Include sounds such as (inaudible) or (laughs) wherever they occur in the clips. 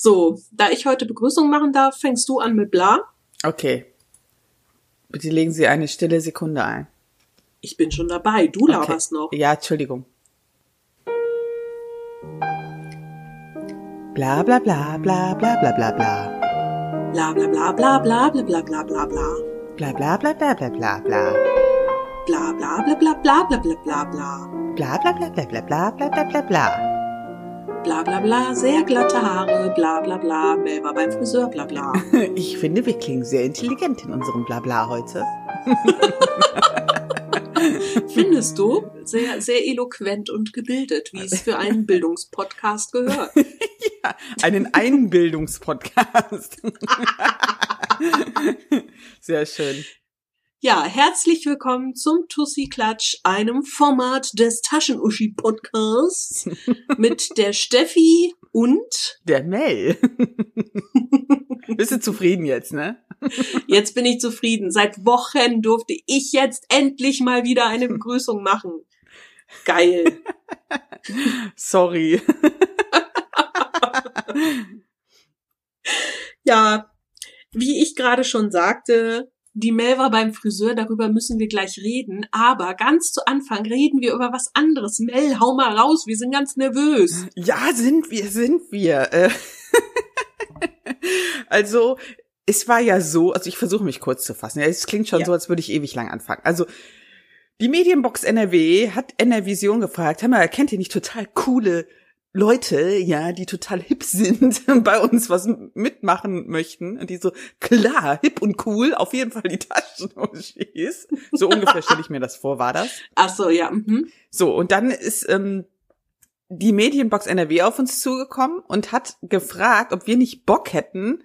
So, da ich heute Begrüßung machen darf, fängst du an mit bla. Okay. Bitte legen Sie eine stille Sekunde ein. Ich bin schon dabei, du Okay. laberst noch. Ja, Entschuldigung. Bla bla bla bla bla bla bla bla. Bla bla bla bla bla bla bla bla bla bla. Bla bla bla bla bla bla bla. Bla bla bla bla bla bla bla bla bla. Bla bla bla bla bla bla bla bla bla bla. Bla bla bla, sehr glatte Haare, bla bla bla, Mel war beim Friseur, bla bla. (laughs) Ich finde, wir klingen sehr intelligent in unserem Blabla heute. (laughs) Findest du? Sehr, sehr eloquent und gebildet, wie es für einen Bildungspodcast gehört. (laughs) Ja, einen Einbildungspodcast. Sehr schön. Ja, herzlich willkommen zum Tussi Klatsch, einem Format des Taschenuschi Podcasts (laughs) mit der Steffi und Der Mel. (laughs) Bist du zufrieden jetzt, ne? jetzt bin ich zufrieden. Seit Wochen durfte ich jetzt endlich mal wieder eine Begrüßung machen. Geil. (laughs) Sorry. Ja, wie ich gerade schon sagte, die Mel war beim Friseur, darüber müssen wir gleich reden. Aber ganz zu Anfang reden wir über was anderes. Mel, hau mal raus, wir sind ganz nervös. Ja, sind wir, sind wir. Äh, (laughs) Also, es war ja so, also ich versuche mich kurz zu fassen. Ja, es klingt schon Ja. so, als würde ich ewig lang anfangen. Also, die Medienbox NRW hat NRVision gefragt, hör mal, kennt ihr nicht total coole Leute, ja, die total hip sind, (laughs) bei uns was mitmachen möchten? Und die so, klar, hip und cool, auf jeden Fall die Taschenuschis. So ungefähr stelle ich mir das vor, war das? Ach so, ja. Mhm. So, und dann ist ähm, die Medienbox NRW auf uns zugekommen und hat gefragt, ob wir nicht Bock hätten,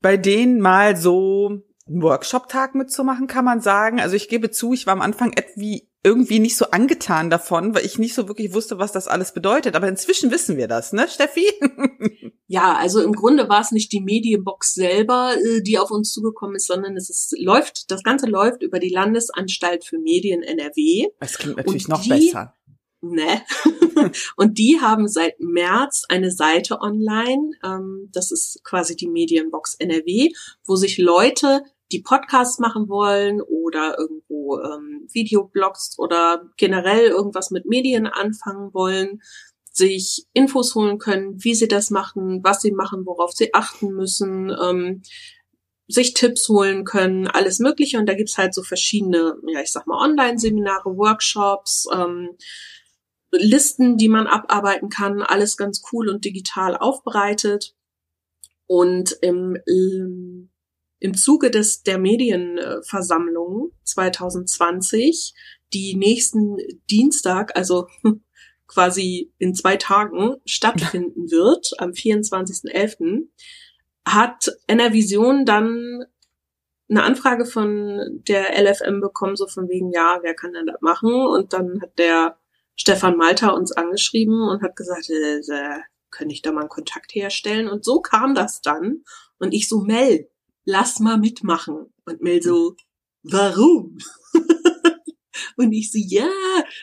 bei denen mal so einen Workshop-Tag mitzumachen, kann man sagen. Also ich gebe zu, ich war am Anfang irgendwie irgendwie nicht so angetan davon, weil ich nicht so wirklich wusste, was das alles bedeutet. Aber inzwischen wissen wir das, ne, Steffi? (laughs) Ja, also im Grunde war es nicht die Medienbox selber, äh, die auf uns zugekommen ist, sondern es ist, läuft, das Ganze läuft über die Landesanstalt für Medien NRW. Das klingt natürlich Und noch die- besser. Ne? (laughs) Und die haben seit März eine Seite online, ähm, das ist quasi die Medienbox NRW, wo sich Leute, die Podcasts machen wollen oder irgendwo ähm, Videoblogs oder generell irgendwas mit Medien anfangen wollen, sich Infos holen können, wie sie das machen, was sie machen, worauf sie achten müssen, ähm, sich Tipps holen können, alles Mögliche. Und da gibt's halt so verschiedene, ja, ich sag mal, Online-Seminare, Workshops, ähm, Listen, die man abarbeiten kann, alles ganz cool und digital aufbereitet. Und im, im, Zuge des, der Medienversammlung 2020, die nächsten Dienstag, also (laughs) quasi in zwei Tagen stattfinden (laughs) wird, am 24.11., hat NRVision dann eine Anfrage von der LFM bekommen, so von wegen, ja, wer kann denn das machen? Und dann hat der Stefan Malta uns angeschrieben und hat gesagt, äh, äh, könnte ich da mal einen Kontakt herstellen? Und so kam das dann. Und ich so, Mel, lass mal mitmachen. Und Mel so, warum? (laughs) und ich so, ja,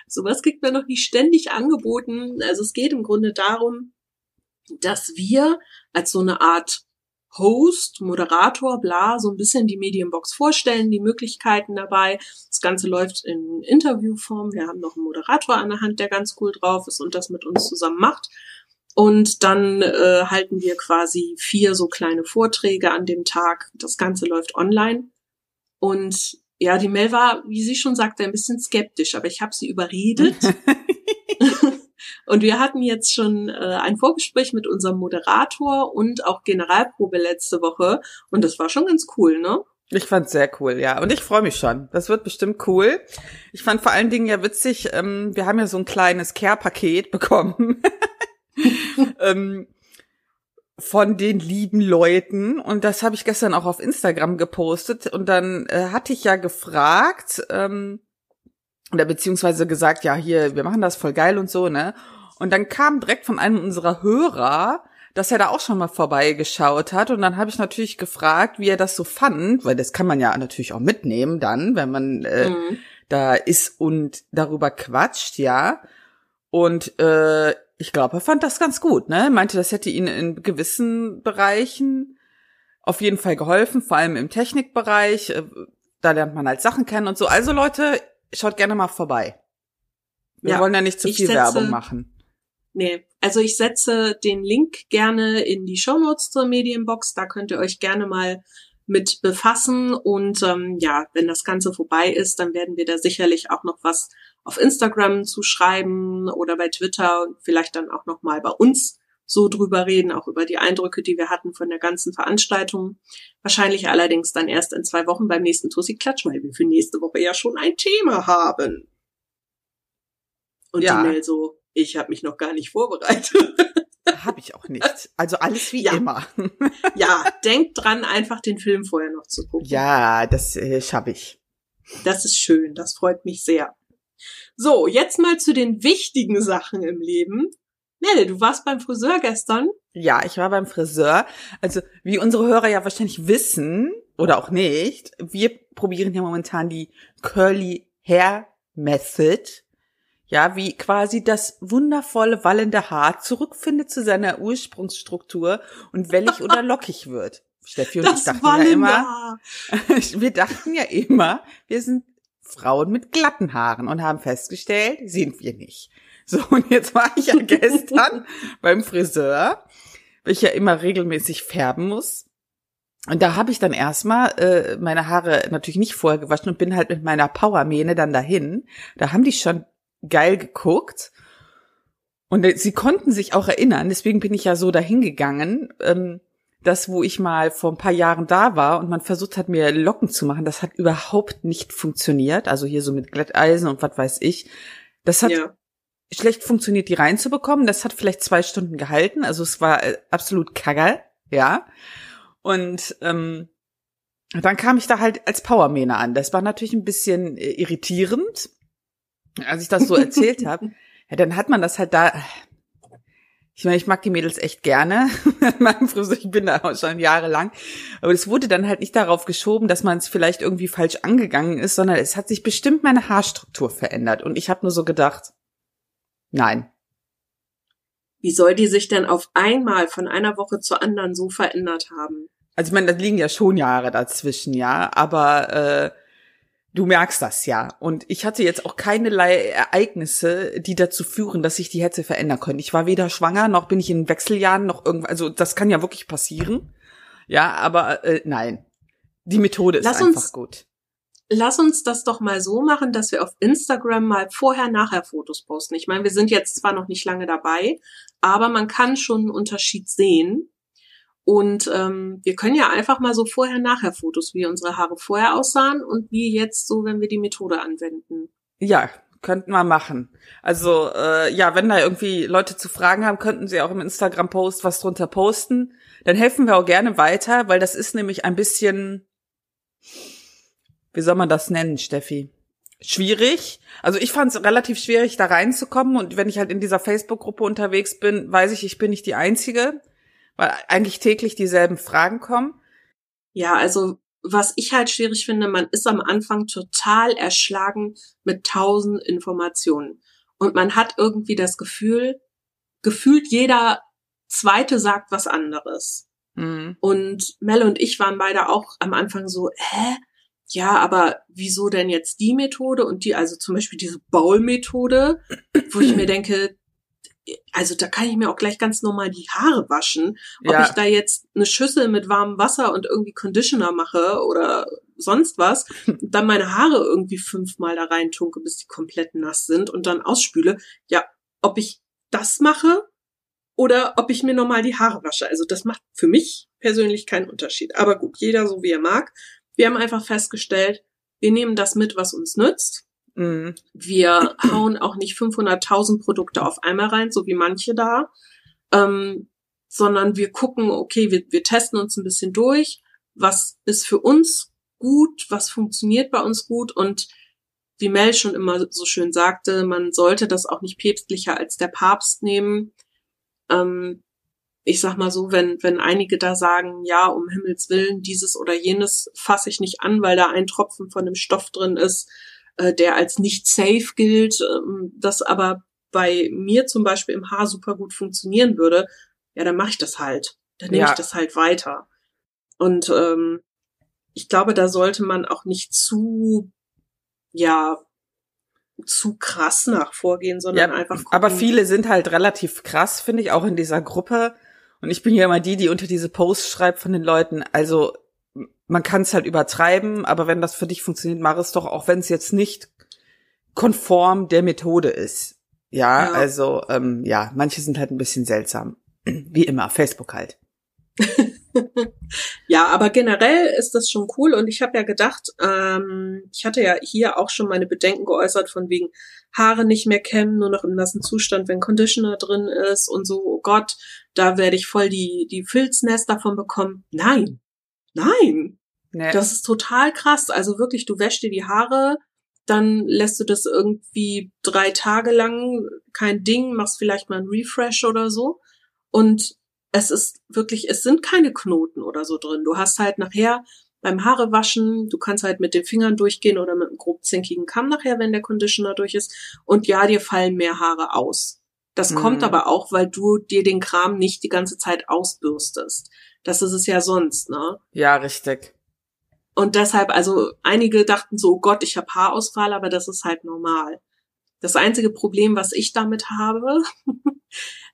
sowas kriegt man noch nicht ständig angeboten. Also es geht im Grunde darum, dass wir als so eine Art Host, Moderator, bla, so ein bisschen die Medienbox vorstellen, die Möglichkeiten dabei. Das Ganze läuft in Interviewform. Wir haben noch einen Moderator an der Hand, der ganz cool drauf ist und das mit uns zusammen macht. Und dann äh, halten wir quasi vier so kleine Vorträge an dem Tag. Das Ganze läuft online. Und ja, die Mel war, wie sie schon sagte, ein bisschen skeptisch, aber ich habe sie überredet. (laughs) (laughs) Und wir hatten jetzt schon äh, ein Vorgespräch mit unserem Moderator und auch Generalprobe letzte Woche. Und das war schon ganz cool, ne? Ich fand's sehr cool, ja. Und ich freue mich schon. Das wird bestimmt cool. Ich fand vor allen Dingen ja witzig, ähm, wir haben ja so ein kleines Care-Paket (laughs) bekommen. (laughs) ähm, von den lieben Leuten. Und das habe ich gestern auch auf Instagram gepostet. Und dann äh, hatte ich ja gefragt, ähm, oder beziehungsweise gesagt, ja, hier, wir machen das voll geil und so, ne? Und dann kam direkt von einem unserer Hörer, dass er da auch schon mal vorbeigeschaut hat. Und dann habe ich natürlich gefragt, wie er das so fand, weil das kann man ja natürlich auch mitnehmen dann, wenn man äh, Mhm. da ist und darüber quatscht, ja. Und äh, ich glaube, er fand das ganz gut, ne? Er meinte, das hätte ihn in gewissen Bereichen auf jeden Fall geholfen, vor allem im Technikbereich. Äh, da lernt man halt Sachen kennen und so. Also Leute, schaut gerne mal vorbei. Wir ja, wollen ja nicht zu viel setze, Werbung machen. Nee, also ich setze den Link gerne in die Shownotes zur Medienbox. Da könnt ihr euch gerne mal mit befassen. Und ähm, ja, wenn das Ganze vorbei ist, dann werden wir da sicherlich auch noch was auf Instagram zu schreiben oder bei Twitter und vielleicht dann auch noch mal bei uns so drüber reden, auch über die Eindrücke, die wir hatten von der ganzen Veranstaltung. Wahrscheinlich allerdings dann erst in zwei Wochen beim nächsten Tussi Klatsch, weil wir für nächste Woche ja schon ein Thema haben. Und ja. die Mail so, ich habe mich noch gar nicht vorbereitet. (laughs) Habe ich auch nicht. Also alles wie ja. immer. (laughs) ja, denkt dran, einfach den Film vorher noch zu gucken. Ja, das äh, schaffe ich. Das ist schön, das freut mich sehr. So, jetzt mal zu den wichtigen Sachen im Leben. Nelle, du warst beim Friseur gestern? Ja, ich war beim Friseur. Also, wie unsere Hörer ja wahrscheinlich wissen, oder auch nicht, wir probieren ja momentan die Curly Hair Method. Ja, wie quasi das wundervolle wallende Haar zurückfindet zu seiner Ursprungsstruktur und wellig oder (laughs) lockig wird. Steffi und das ich dachten ja immer, (laughs) wir dachten ja immer, wir sind Frauen mit glatten Haaren und haben festgestellt, sind wir nicht. So, und jetzt war ich ja gestern (laughs) beim Friseur, weil ich ja immer regelmäßig färben muss. Und da habe ich dann erstmal äh, meine Haare natürlich nicht vorher gewaschen und bin halt mit meiner Powermähne dann dahin. Da haben die schon geil geguckt. Und sie konnten sich auch erinnern, deswegen bin ich ja so dahin gegangen. Ähm, das, wo ich mal vor ein paar Jahren da war und man versucht hat, mir Locken zu machen, das hat überhaupt nicht funktioniert. Also hier so mit Glätteisen und was weiß ich. Das hat ja. schlecht funktioniert, die reinzubekommen. Das hat vielleicht zwei Stunden gehalten. Also es war äh, absolut kagger, ja. Und ähm, dann kam ich da halt als Powermähne an. Das war natürlich ein bisschen äh, irritierend, als ich das so erzählt (laughs) habe. Ja, dann hat man das halt da ich meine, ich mag die Mädels echt gerne. (laughs) meinem Friseur, ich bin da auch schon jahrelang. Aber es wurde dann halt nicht darauf geschoben, dass man es vielleicht irgendwie falsch angegangen ist, sondern es hat sich bestimmt meine Haarstruktur verändert. Und ich habe nur so gedacht, nein. Wie soll die sich denn auf einmal von einer Woche zur anderen so verändert haben? Also ich meine, da liegen ja schon Jahre dazwischen, ja. Aber äh, Du merkst das ja. Und ich hatte jetzt auch keinerlei Ereignisse, die dazu führen, dass sich die hätte verändern können. Ich war weder schwanger, noch bin ich in Wechseljahren, noch irgendwas. Also das kann ja wirklich passieren. Ja, aber äh, nein. Die Methode ist lass einfach uns, gut. Lass uns das doch mal so machen, dass wir auf Instagram mal vorher-nachher Fotos posten. Ich meine, wir sind jetzt zwar noch nicht lange dabei, aber man kann schon einen Unterschied sehen. Und ähm, wir können ja einfach mal so vorher-nachher Fotos, wie unsere Haare vorher aussahen und wie jetzt so, wenn wir die Methode anwenden. Ja, könnten wir machen. Also äh, ja, wenn da irgendwie Leute zu Fragen haben, könnten sie auch im Instagram-Post was drunter posten. Dann helfen wir auch gerne weiter, weil das ist nämlich ein bisschen, wie soll man das nennen, Steffi? Schwierig. Also ich fand es relativ schwierig, da reinzukommen. Und wenn ich halt in dieser Facebook-Gruppe unterwegs bin, weiß ich, ich bin nicht die Einzige weil eigentlich täglich dieselben Fragen kommen. Ja, also was ich halt schwierig finde, man ist am Anfang total erschlagen mit tausend Informationen. Und man hat irgendwie das Gefühl, gefühlt jeder Zweite sagt was anderes. Mhm. Und Mel und ich waren beide auch am Anfang so, hä? Ja, aber wieso denn jetzt die Methode und die, also zum Beispiel diese Bowl-Methode, wo ich mir (clears throat) denke, also da kann ich mir auch gleich ganz normal die Haare waschen. Ob ja. ich da jetzt eine Schüssel mit warmem Wasser und irgendwie Conditioner mache oder sonst was, (laughs) dann meine Haare irgendwie fünfmal da rein tunke, bis die komplett nass sind und dann ausspüle. Ja, ob ich das mache oder ob ich mir normal die Haare wasche. Also das macht für mich persönlich keinen Unterschied. Aber gut, jeder so wie er mag. Wir haben einfach festgestellt, wir nehmen das mit, was uns nützt. Mhm. Wir hauen auch nicht 500.000 Produkte auf einmal rein, so wie manche da, ähm, sondern wir gucken, okay, wir, wir testen uns ein bisschen durch, was ist für uns gut, was funktioniert bei uns gut und wie Mel schon immer so schön sagte, man sollte das auch nicht päpstlicher als der Papst nehmen. Ähm, ich sag mal so, wenn, wenn einige da sagen, ja, um Himmels Willen, dieses oder jenes fasse ich nicht an, weil da ein Tropfen von dem Stoff drin ist, äh, der als nicht safe gilt, ähm, das aber bei mir zum Beispiel im Haar super gut funktionieren würde, ja, dann mache ich das halt. Dann nehme ja. ich das halt weiter. Und ähm, ich glaube, da sollte man auch nicht zu, ja, zu krass nach vorgehen, sondern ja, einfach. Gucken. Aber viele sind halt relativ krass, finde ich, auch in dieser Gruppe. Und ich bin ja immer die, die unter diese Posts schreibt von den Leuten. Also man kann es halt übertreiben, aber wenn das für dich funktioniert, mach es doch, auch wenn es jetzt nicht konform der Methode ist. Ja, ja. also ähm, ja, manche sind halt ein bisschen seltsam. (clears throat) Wie immer, Facebook halt. (laughs) ja, aber generell ist das schon cool und ich habe ja gedacht, ähm, ich hatte ja hier auch schon meine Bedenken geäußert von wegen Haare nicht mehr kämmen, nur noch im nassen Zustand, wenn Conditioner drin ist und so, oh Gott, da werde ich voll die, die Filznest davon bekommen. Nein, nein, nee. das ist total krass. Also wirklich, du wäschst dir die Haare, dann lässt du das irgendwie drei Tage lang, kein Ding, machst vielleicht mal ein Refresh oder so und es ist wirklich, es sind keine Knoten oder so drin. Du hast halt nachher beim Haare waschen, du kannst halt mit den Fingern durchgehen oder mit einem grob zinkigen Kamm nachher, wenn der Conditioner durch ist. Und ja, dir fallen mehr Haare aus. Das mhm. kommt aber auch, weil du dir den Kram nicht die ganze Zeit ausbürstest. Das ist es ja sonst, ne? Ja, richtig. Und deshalb, also einige dachten so, oh Gott, ich habe Haarausfall, aber das ist halt normal. Das einzige Problem, was ich damit habe, (laughs)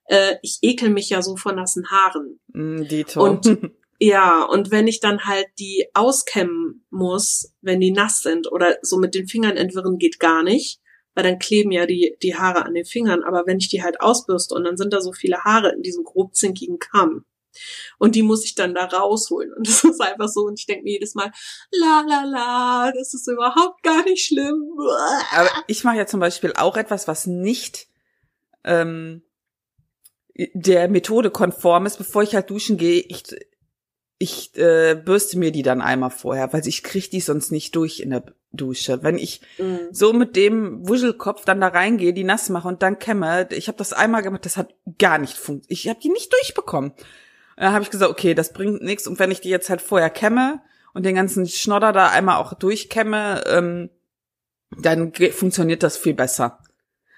äh, ich ekel mich ja so vor nassen Haaren. Mm, Dito. Und (laughs) ja, und wenn ich dann halt die auskämmen muss, wenn die nass sind oder so mit den Fingern entwirren geht gar nicht, weil dann kleben ja die, die Haare an den Fingern. Aber wenn ich die halt ausbürste und dann sind da so viele Haare in diesem grob zinkigen Kamm, und die muss ich dann da rausholen. Und das (laughs) ist einfach so. Und ich denke mir jedes Mal, la la la, das ist überhaupt gar nicht schlimm. Aber ich mache ja zum Beispiel auch etwas, was nicht ähm, der Methode konform ist, bevor ich halt duschen gehe, ich, ich äh, bürste mir die dann einmal vorher, weil ich krieg die sonst nicht durch in der Dusche. Wenn ich mm. so mit dem Wuschelkopf dann da reingehe, die nass mache und dann kämme, ich habe das einmal gemacht, das hat gar nicht funktioniert. Ich habe die nicht durchbekommen. Da habe ich gesagt, okay, das bringt nichts. Und wenn ich die jetzt halt vorher kämme und den ganzen Schnodder da einmal auch durchkämme, ähm, dann funktioniert das viel besser.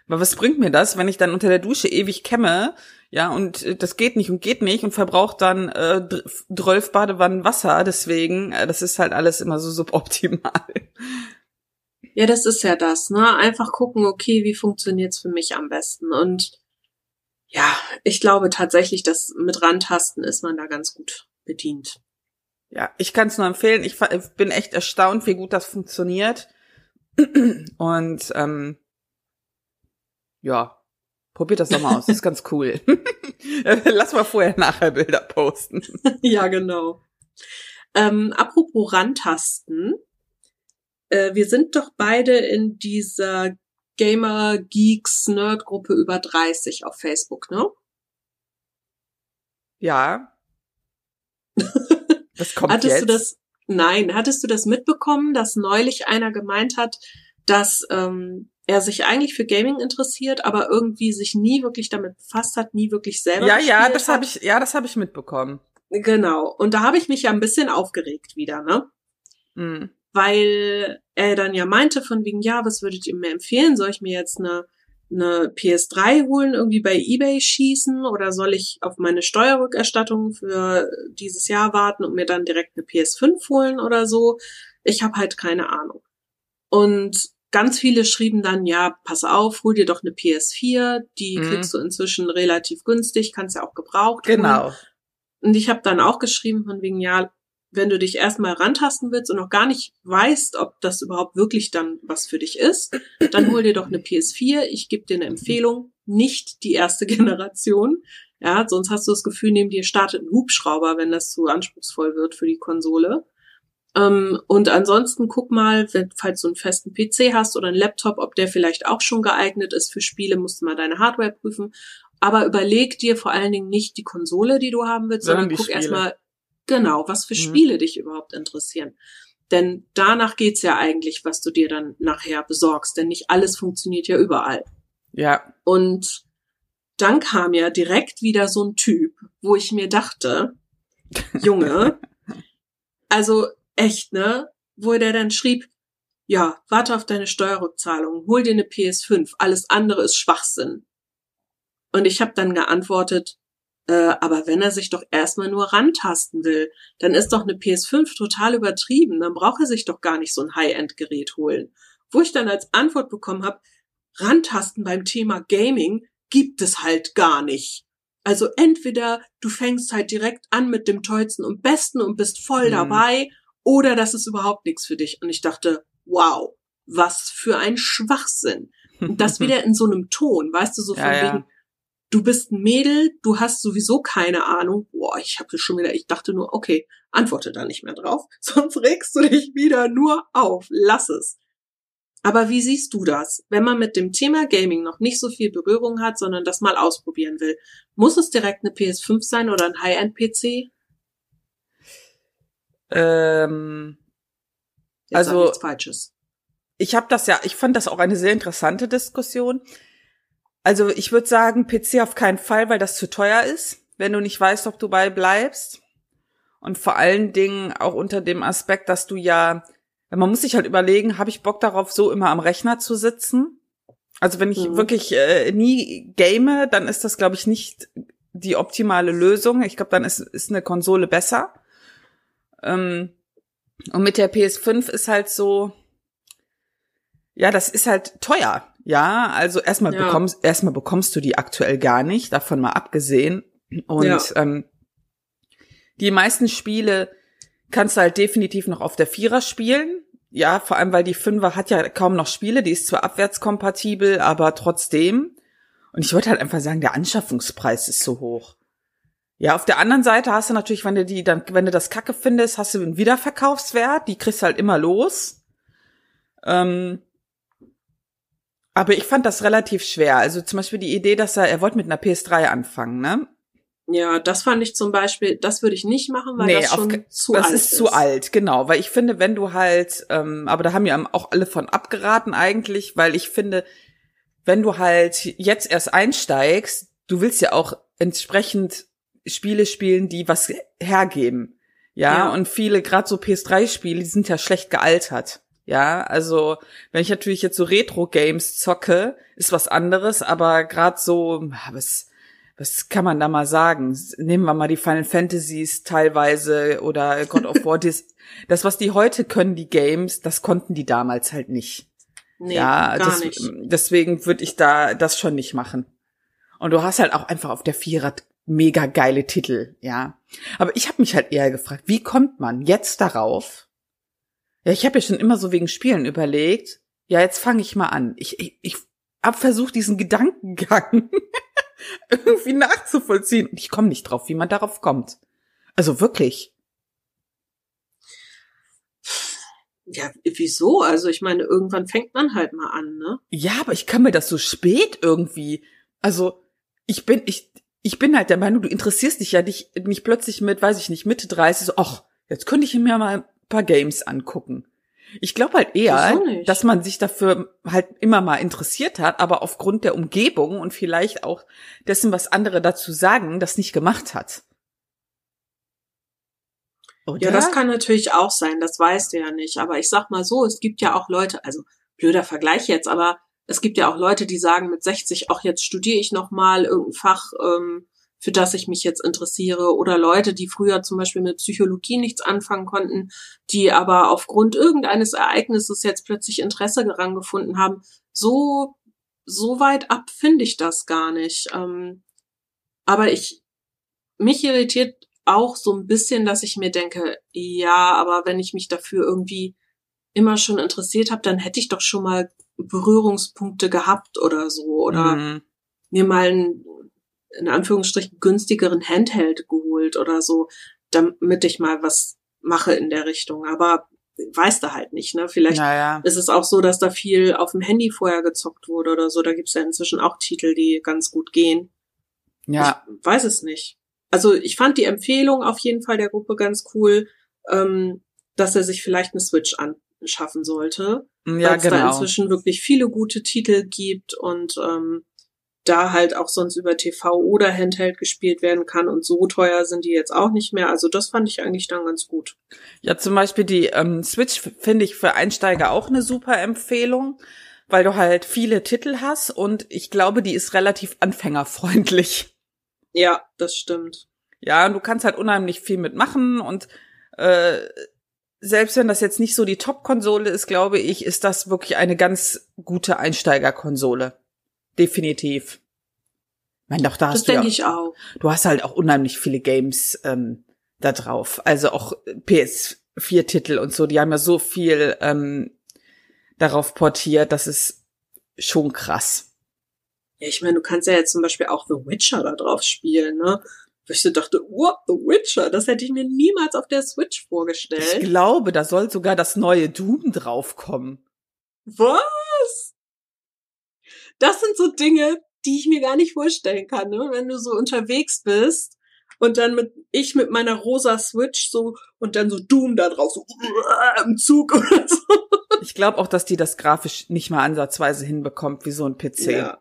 Aber was bringt mir das, wenn ich dann unter der Dusche ewig kämme, ja, und äh, das geht nicht und geht nicht und verbraucht dann äh, 12 Badewannen Wasser, deswegen, äh, das ist halt alles immer so suboptimal. Ja, das ist ja das, ne? Einfach gucken, okay, wie funktioniert's für mich am besten und ja, ich glaube tatsächlich, dass mit Randtasten ist man da ganz gut bedient. Ja, ich kann es nur empfehlen. Ich bin echt erstaunt, wie gut das funktioniert. (clears throat) Und ähm, ja, probiert das doch mal aus. Das ist ganz cool. (laughs) Lass mal vorher nachher Bilder posten. (laughs) ja, genau. Ähm, apropos Randtasten. Äh, wir sind doch beide in dieser Gamer Geeks Nerd Gruppe über 30 auf Facebook, ne? Ja. (laughs) Das kommt hattest jetzt. du das? Nein, hattest du das mitbekommen, dass neulich einer gemeint hat, dass ähm, er sich eigentlich für Gaming interessiert, aber irgendwie sich nie wirklich damit befasst hat, nie wirklich selber. Ja, ja, das habe ich, ja, das habe ich mitbekommen. Genau. Und da habe ich mich ja ein bisschen aufgeregt wieder, ne? Mhm weil er dann ja meinte von wegen, ja, was würdet ihr mir empfehlen? Soll ich mir jetzt eine, eine PS3 holen, irgendwie bei eBay schießen oder soll ich auf meine Steuerrückerstattung für dieses Jahr warten und mir dann direkt eine PS5 holen oder so? Ich habe halt keine Ahnung. Und ganz viele schrieben dann, ja, pass auf, hol dir doch eine PS4, die mhm. kriegst du inzwischen relativ günstig, kannst ja auch gebraucht Genau. Holen. Und ich habe dann auch geschrieben von wegen, ja, wenn du dich erstmal rantasten willst und noch gar nicht weißt, ob das überhaupt wirklich dann was für dich ist, dann hol dir doch eine PS4. Ich gebe dir eine Empfehlung, nicht die erste (laughs) Generation. Ja, sonst hast du das Gefühl, neben dir startet ein Hubschrauber, wenn das zu anspruchsvoll wird für die Konsole. Ähm, und ansonsten guck mal, wenn, falls du einen festen PC hast oder einen Laptop, ob der vielleicht auch schon geeignet ist für Spiele, musst du mal deine Hardware prüfen. Aber überleg dir vor allen Dingen nicht die Konsole, die du haben willst, sondern, sondern guck erstmal, Genau, was für mhm. Spiele mhm. dich überhaupt interessieren. Denn danach geht's ja eigentlich, was du dir dann nachher besorgst. Denn nicht alles funktioniert ja überall. Ja. Und dann kam ja direkt wieder so ein Typ, wo ich mir dachte, Junge, (laughs) also echt, ne? Wo der dann schrieb, ja, warte auf deine Steuerrückzahlung, hol dir eine PS5, alles andere ist Schwachsinn. Und ich habe dann geantwortet, äh, aber wenn er sich doch erstmal nur rantasten will, dann ist doch eine PS5 total übertrieben, dann braucht er sich doch gar nicht so ein High-End-Gerät holen. Wo ich dann als Antwort bekommen habe, rantasten beim Thema Gaming gibt es halt gar nicht. Also entweder du fängst halt direkt an mit dem tollsten und besten und bist voll mhm. dabei, oder das ist überhaupt nichts für dich. Und ich dachte, wow, was für ein Schwachsinn. Und das (laughs) wieder in so einem Ton, weißt du, so von ja, wegen, ja. Du bist ein Mädel, du hast sowieso keine Ahnung. Boah, ich habe schon wieder, ich dachte nur, okay, antworte da nicht mehr drauf, (laughs) sonst regst du dich wieder nur auf. Lass es. Aber wie siehst du das, wenn man mit dem Thema Gaming noch nicht so viel Berührung hat, sondern das mal ausprobieren will? Muss es direkt eine PS5 sein oder ein High-End-PC? Ähm, Jetzt also Falsches. Ich habe das ja, ich fand das auch eine sehr interessante Diskussion. Also ich würde sagen, PC auf keinen Fall, weil das zu teuer ist, wenn du nicht weißt, ob du bei bleibst. Und vor allen Dingen auch unter dem Aspekt, dass du ja man muss sich halt überlegen, habe ich Bock darauf, so immer am Rechner zu sitzen? Also wenn ich mhm. wirklich äh, nie game, dann ist das, glaube ich, nicht die optimale Lösung. Ich glaube, dann ist, ist eine Konsole besser. Ähm, und mit der PS5 ist halt so, ja, das ist halt teuer. Ja, also erstmal ja. bekommst, erstmal bekommst du die aktuell gar nicht, davon mal abgesehen. Und ja. ähm, die meisten Spiele kannst du halt definitiv noch auf der Vierer spielen. Ja, vor allem, weil die Fünfer hat ja kaum noch Spiele, die ist zwar abwärtskompatibel, aber trotzdem. Und ich wollte halt einfach sagen, der Anschaffungspreis ist so hoch. Ja, auf der anderen Seite hast du natürlich, wenn du die dann, wenn du das Kacke findest, hast du einen Wiederverkaufswert, die kriegst du halt immer los. Ähm, aber ich fand das relativ schwer. Also zum Beispiel die Idee, dass er, er wollte mit einer PS3 anfangen, ne? Ja, das fand ich zum Beispiel, das würde ich nicht machen, weil nee, das schon auf, zu das alt ist. Das ist zu alt, genau. Weil ich finde, wenn du halt, ähm, aber da haben ja auch alle von abgeraten eigentlich, weil ich finde, wenn du halt jetzt erst einsteigst, du willst ja auch entsprechend Spiele spielen, die was hergeben. Ja, ja. und viele, gerade so PS3-Spiele, die sind ja schlecht gealtert. Ja, also wenn ich natürlich jetzt so Retro-Games zocke, ist was anderes, aber gerade so, was was kann man da mal sagen? Nehmen wir mal die Final Fantasies teilweise oder God of War. (laughs) das, das, was die heute können, die Games, das konnten die damals halt nicht. Nee, ja, gar das, nicht. deswegen würde ich da das schon nicht machen. Und du hast halt auch einfach auf der Vierer mega geile Titel, ja. Aber ich habe mich halt eher gefragt, wie kommt man jetzt darauf? Ja, ich habe ja schon immer so wegen Spielen überlegt. Ja, jetzt fange ich mal an. Ich, ich, ich hab versucht, diesen Gedankengang (laughs) irgendwie nachzuvollziehen. Und ich komme nicht drauf, wie man darauf kommt. Also wirklich. Ja, wieso? Also ich meine, irgendwann fängt man halt mal an, ne? Ja, aber ich kann mir das so spät irgendwie. Also ich bin ich ich bin halt der Meinung, du interessierst dich ja nicht, nicht plötzlich mit, weiß ich nicht, Mitte 30, so, ach, jetzt könnte ich mir mal paar Games angucken. Ich glaube halt eher, dass man sich dafür halt immer mal interessiert hat, aber aufgrund der Umgebung und vielleicht auch dessen, was andere dazu sagen, das nicht gemacht hat. Oder? Ja, das kann natürlich auch sein, das weißt du ja nicht. Aber ich sag mal so, es gibt ja auch Leute, also blöder Vergleich jetzt, aber es gibt ja auch Leute, die sagen mit 60, auch jetzt studiere ich noch mal irgendein Fach, ähm, für das ich mich jetzt interessiere oder Leute, die früher zum Beispiel mit Psychologie nichts anfangen konnten, die aber aufgrund irgendeines Ereignisses jetzt plötzlich Interesse daran gefunden haben. So, so weit ab finde ich das gar nicht. Ähm, aber ich, mich irritiert auch so ein bisschen, dass ich mir denke, ja, aber wenn ich mich dafür irgendwie immer schon interessiert habe, dann hätte ich doch schon mal Berührungspunkte gehabt oder so oder mhm. mir mal ein in Anführungsstrichen günstigeren Handheld geholt oder so, damit ich mal was mache in der Richtung. Aber weißt du halt nicht, ne? Vielleicht naja. ist es auch so, dass da viel auf dem Handy vorher gezockt wurde oder so. Da gibt's ja inzwischen auch Titel, die ganz gut gehen. Ja. Ich weiß es nicht. Also ich fand die Empfehlung auf jeden Fall der Gruppe ganz cool, ähm, dass er sich vielleicht eine Switch anschaffen sollte. Ja, weil es genau. da inzwischen wirklich viele gute Titel gibt und ähm, da halt auch sonst über TV oder Handheld gespielt werden kann und so teuer sind die jetzt auch nicht mehr. Also das fand ich eigentlich dann ganz gut. Ja, zum Beispiel die ähm, Switch finde ich für Einsteiger auch eine super Empfehlung, weil du halt viele Titel hast und ich glaube, die ist relativ anfängerfreundlich. Ja, das stimmt. Ja, und du kannst halt unheimlich viel mitmachen und äh, selbst wenn das jetzt nicht so die Top-Konsole ist, glaube ich, ist das wirklich eine ganz gute Einsteigerkonsole. Definitiv. Ich meine, doch da das hast du denke ja, ich auch. du hast halt auch unheimlich viele Games ähm, da drauf. Also auch PS4-Titel und so, die haben ja so viel ähm, darauf portiert, das ist schon krass. Ja, ich meine, du kannst ja jetzt zum Beispiel auch The Witcher da drauf spielen, ne? Wo ich so dachte, what, The Witcher? Das hätte ich mir niemals auf der Switch Ich vorgestellt. glaube, da soll sogar das neue Doom draufkommen. Was? Das sind so Dinge, die ich mir gar nicht vorstellen kann, ne? Wenn du so unterwegs bist und dann mit, ich mit meiner rosa Switch so, und dann so Doom da drauf, so (laughs) im Zug oder (laughs) so. Ich glaube auch, dass die das grafisch nicht mal ansatzweise hinbekommt wie so ein PC. Ja.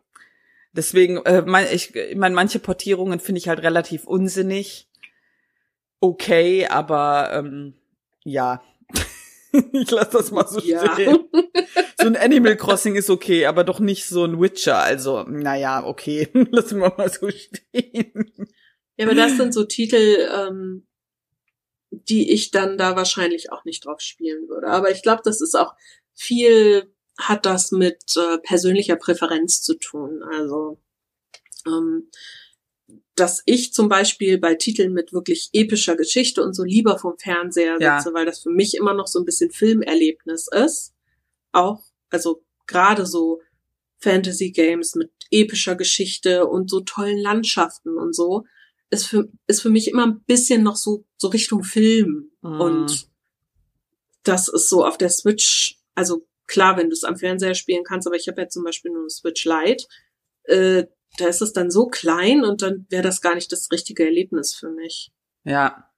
Deswegen, äh, mein, ich, ich meine, manche Portierungen finde ich halt relativ unsinnig. Okay, aber ähm, ja. (laughs) ich lasse das mal so Ja. stehen. So ein Animal Crossing ist okay, aber doch nicht so ein Witcher. Also, naja, okay. (laughs) Lassen wir mal so stehen. Ja, aber das sind so Titel, ähm, die ich dann da wahrscheinlich auch nicht drauf spielen würde. Aber ich glaube, das ist auch viel, hat das mit äh, persönlicher Präferenz zu tun. Also, ähm, dass ich zum Beispiel bei Titeln mit wirklich epischer Geschichte und so lieber vom Fernseher Ja. sitze, weil das für mich immer noch so ein bisschen Filmerlebnis ist. Auch, also gerade so Fantasy Games mit epischer Geschichte und so tollen Landschaften und so, ist für, ist für mich immer ein bisschen noch so, so Richtung Film. Mhm. Und das ist so auf der Switch, also klar, wenn du es am Fernseher spielen kannst, aber ich habe ja zum Beispiel nur eine Switch Lite, äh, da ist es dann so klein und dann wäre das gar nicht das richtige Erlebnis für mich. Ja.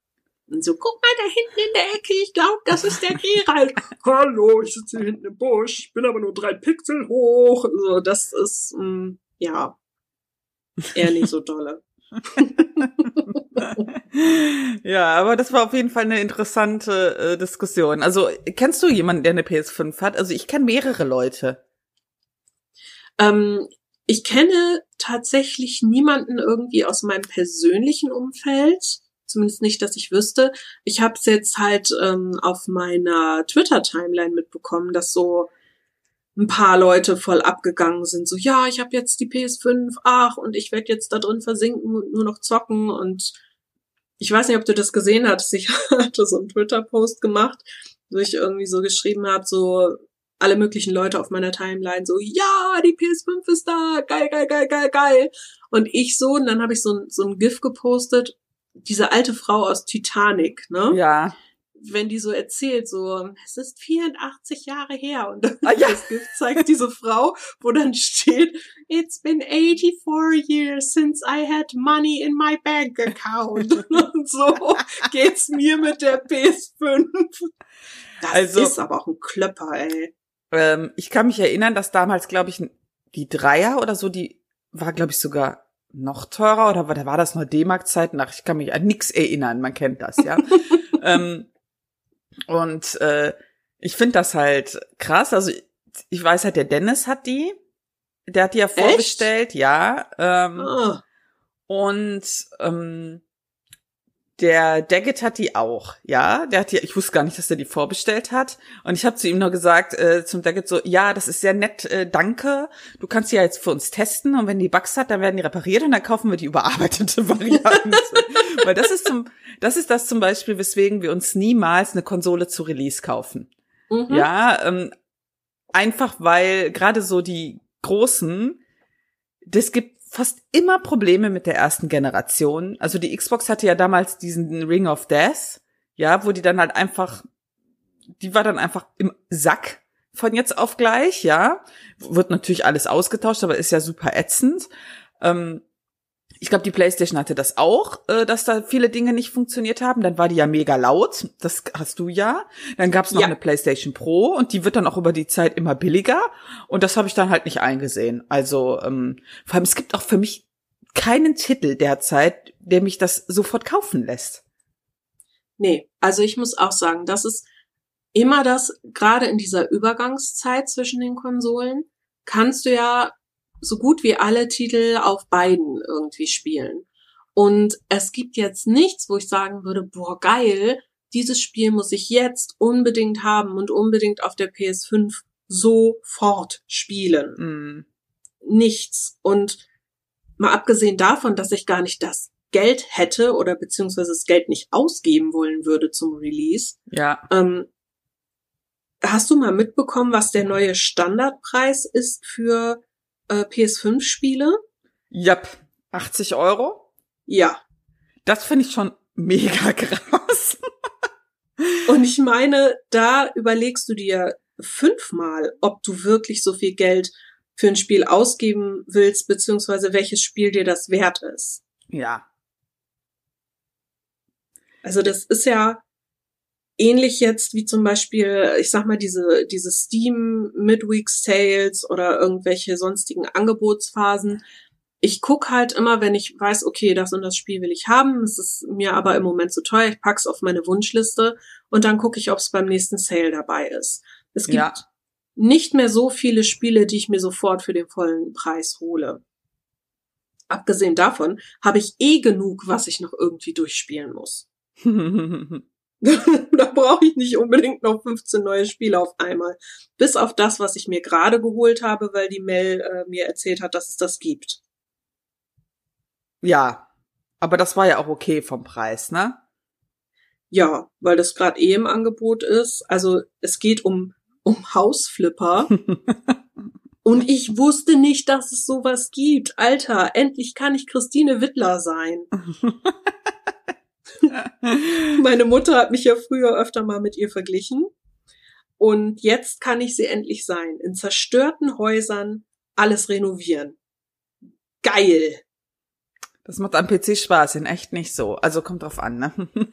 Und so, guck mal da hinten in der Ecke, ich glaube, das ist der Gerald. (laughs) Hallo, ich sitze hier hinten im Busch, bin aber nur drei Pixel hoch. So, das ist, mh, ja, eher nicht so dolle. (laughs) ja, aber das war auf jeden Fall eine interessante äh, Diskussion. Also, kennst du jemanden, der eine PS5 hat? Also, ich kenne mehrere Leute. Ähm, ich kenne tatsächlich niemanden irgendwie aus meinem persönlichen Umfeld, zumindest nicht, dass ich wüsste. Ich habe es jetzt halt ähm, auf meiner Twitter-Timeline mitbekommen, dass so ein paar Leute voll abgegangen sind. So, ja, ich habe jetzt die PS5, ach, und ich werde jetzt da drin versinken und nur noch zocken. Und ich weiß nicht, ob du das gesehen hattest. Ich (laughs) hatte so einen Twitter-Post gemacht, wo ich irgendwie so geschrieben habe, so, alle möglichen Leute auf meiner Timeline so, ja, die PS5 ist da, geil, geil, geil, geil, geil. Und ich so, und dann habe ich so, so ein GIF gepostet, diese alte Frau aus Titanic, ne? Ja. Wenn die so erzählt, so, es ist 84 Jahre her und (laughs) Ah, ja. das GIF zeigt diese Frau, wo dann steht, it's been 84 years since I had money in my bank account. (laughs) und so geht's mir mit der PS5. Das Also- ist aber auch ein Klöpper, ey. Ähm, ich kann mich erinnern, dass damals, glaube ich, die Dreier oder so, die war, glaube ich, sogar noch teurer oder war, da war das nur D-Mark-Zeit nach. Ich kann mich an nichts erinnern, man kennt das, ja. (laughs) ähm, und äh, ich finde das halt krass. Also ich weiß halt, der Dennis hat die. Der hat die ja vorbestellt, ja. Ähm, Ah. und ähm, der Daggett hat die auch, ja. Der hat die, ich wusste gar nicht, dass er die vorbestellt hat. Und ich habe zu ihm nur gesagt, äh, zum Daggett so, ja, das ist sehr nett, äh, danke. Du kannst die ja jetzt für uns testen und wenn die Bugs hat, dann werden die repariert und dann kaufen wir die überarbeitete (laughs) Variante. Weil das ist zum, das ist das zum Beispiel, weswegen wir uns niemals eine Konsole zu Release kaufen. Mhm. Ja, ähm, einfach weil gerade so die großen, das gibt fast immer Probleme mit der ersten Generation. Also die Xbox hatte ja damals diesen Ring of Death, ja, wo die dann halt einfach, die war dann einfach im Sack von jetzt auf gleich, ja. Wird natürlich alles ausgetauscht, aber ist ja super ätzend. Ähm, Ich glaube, die PlayStation hatte das auch, äh, dass da viele Dinge nicht funktioniert haben. Dann war die ja mega laut. Das hast du ja. Dann gab es noch Ja. eine PlayStation Pro und die wird dann auch über die Zeit immer billiger. Und das habe ich dann halt nicht eingesehen. Also ähm, vor allem, es gibt auch für mich keinen Titel derzeit, der mich das sofort kaufen lässt. Nee, also ich muss auch sagen, das ist immer das, gerade in dieser Übergangszeit zwischen den Konsolen, kannst du ja so gut wie alle Titel auf beiden irgendwie spielen. Und es gibt jetzt nichts, wo ich sagen würde, boah, geil, dieses Spiel muss ich jetzt unbedingt haben und unbedingt auf der PS5 sofort spielen. Mm. Nichts. Und mal abgesehen davon, dass ich gar nicht das Geld hätte oder beziehungsweise das Geld nicht ausgeben wollen würde zum Release, Ja. ähm, hast du mal mitbekommen, was der neue Standardpreis ist für äh, PS5-Spiele? Jap. 80 Euro? Ja. Das finde ich schon mega (laughs) krass. Und ich meine, da überlegst du dir fünfmal, ob du wirklich so viel Geld für ein Spiel ausgeben willst, beziehungsweise welches Spiel dir das wert ist. Ja. Also das ist ja ähnlich jetzt wie zum Beispiel, ich sag mal, diese, diese Steam Midweek Sales oder irgendwelche sonstigen Angebotsphasen. Ich guck halt immer, wenn ich weiß, okay, das und das Spiel will ich haben, es ist mir aber im Moment zu teuer, ich pack's auf meine Wunschliste und dann gucke ich, ob es beim nächsten Sale dabei ist. Es gibt Ja. nicht mehr so viele Spiele, die ich mir sofort für den vollen Preis hole. Abgesehen davon habe ich eh genug, was ich noch irgendwie durchspielen muss. (laughs) brauche ich nicht unbedingt noch 15 neue Spiele auf einmal. Bis auf das, was ich mir gerade geholt habe, weil die Mel äh, mir erzählt hat, dass es das gibt. ja. Aber das war ja auch okay vom Preis, ne? Ja, weil das gerade eh im Angebot ist. Also es geht um, um Hausflipper. (laughs) Und ich wusste nicht, dass es sowas gibt. Alter, endlich kann ich Christine Wittler sein. (laughs) (laughs) Meine Mutter hat mich ja früher öfter mal mit ihr verglichen. Und jetzt kann ich sie endlich sein. In zerstörten Häusern alles renovieren. Geil. Das macht am PC Spaß, in echt nicht so. Also kommt drauf an, ne? (laughs)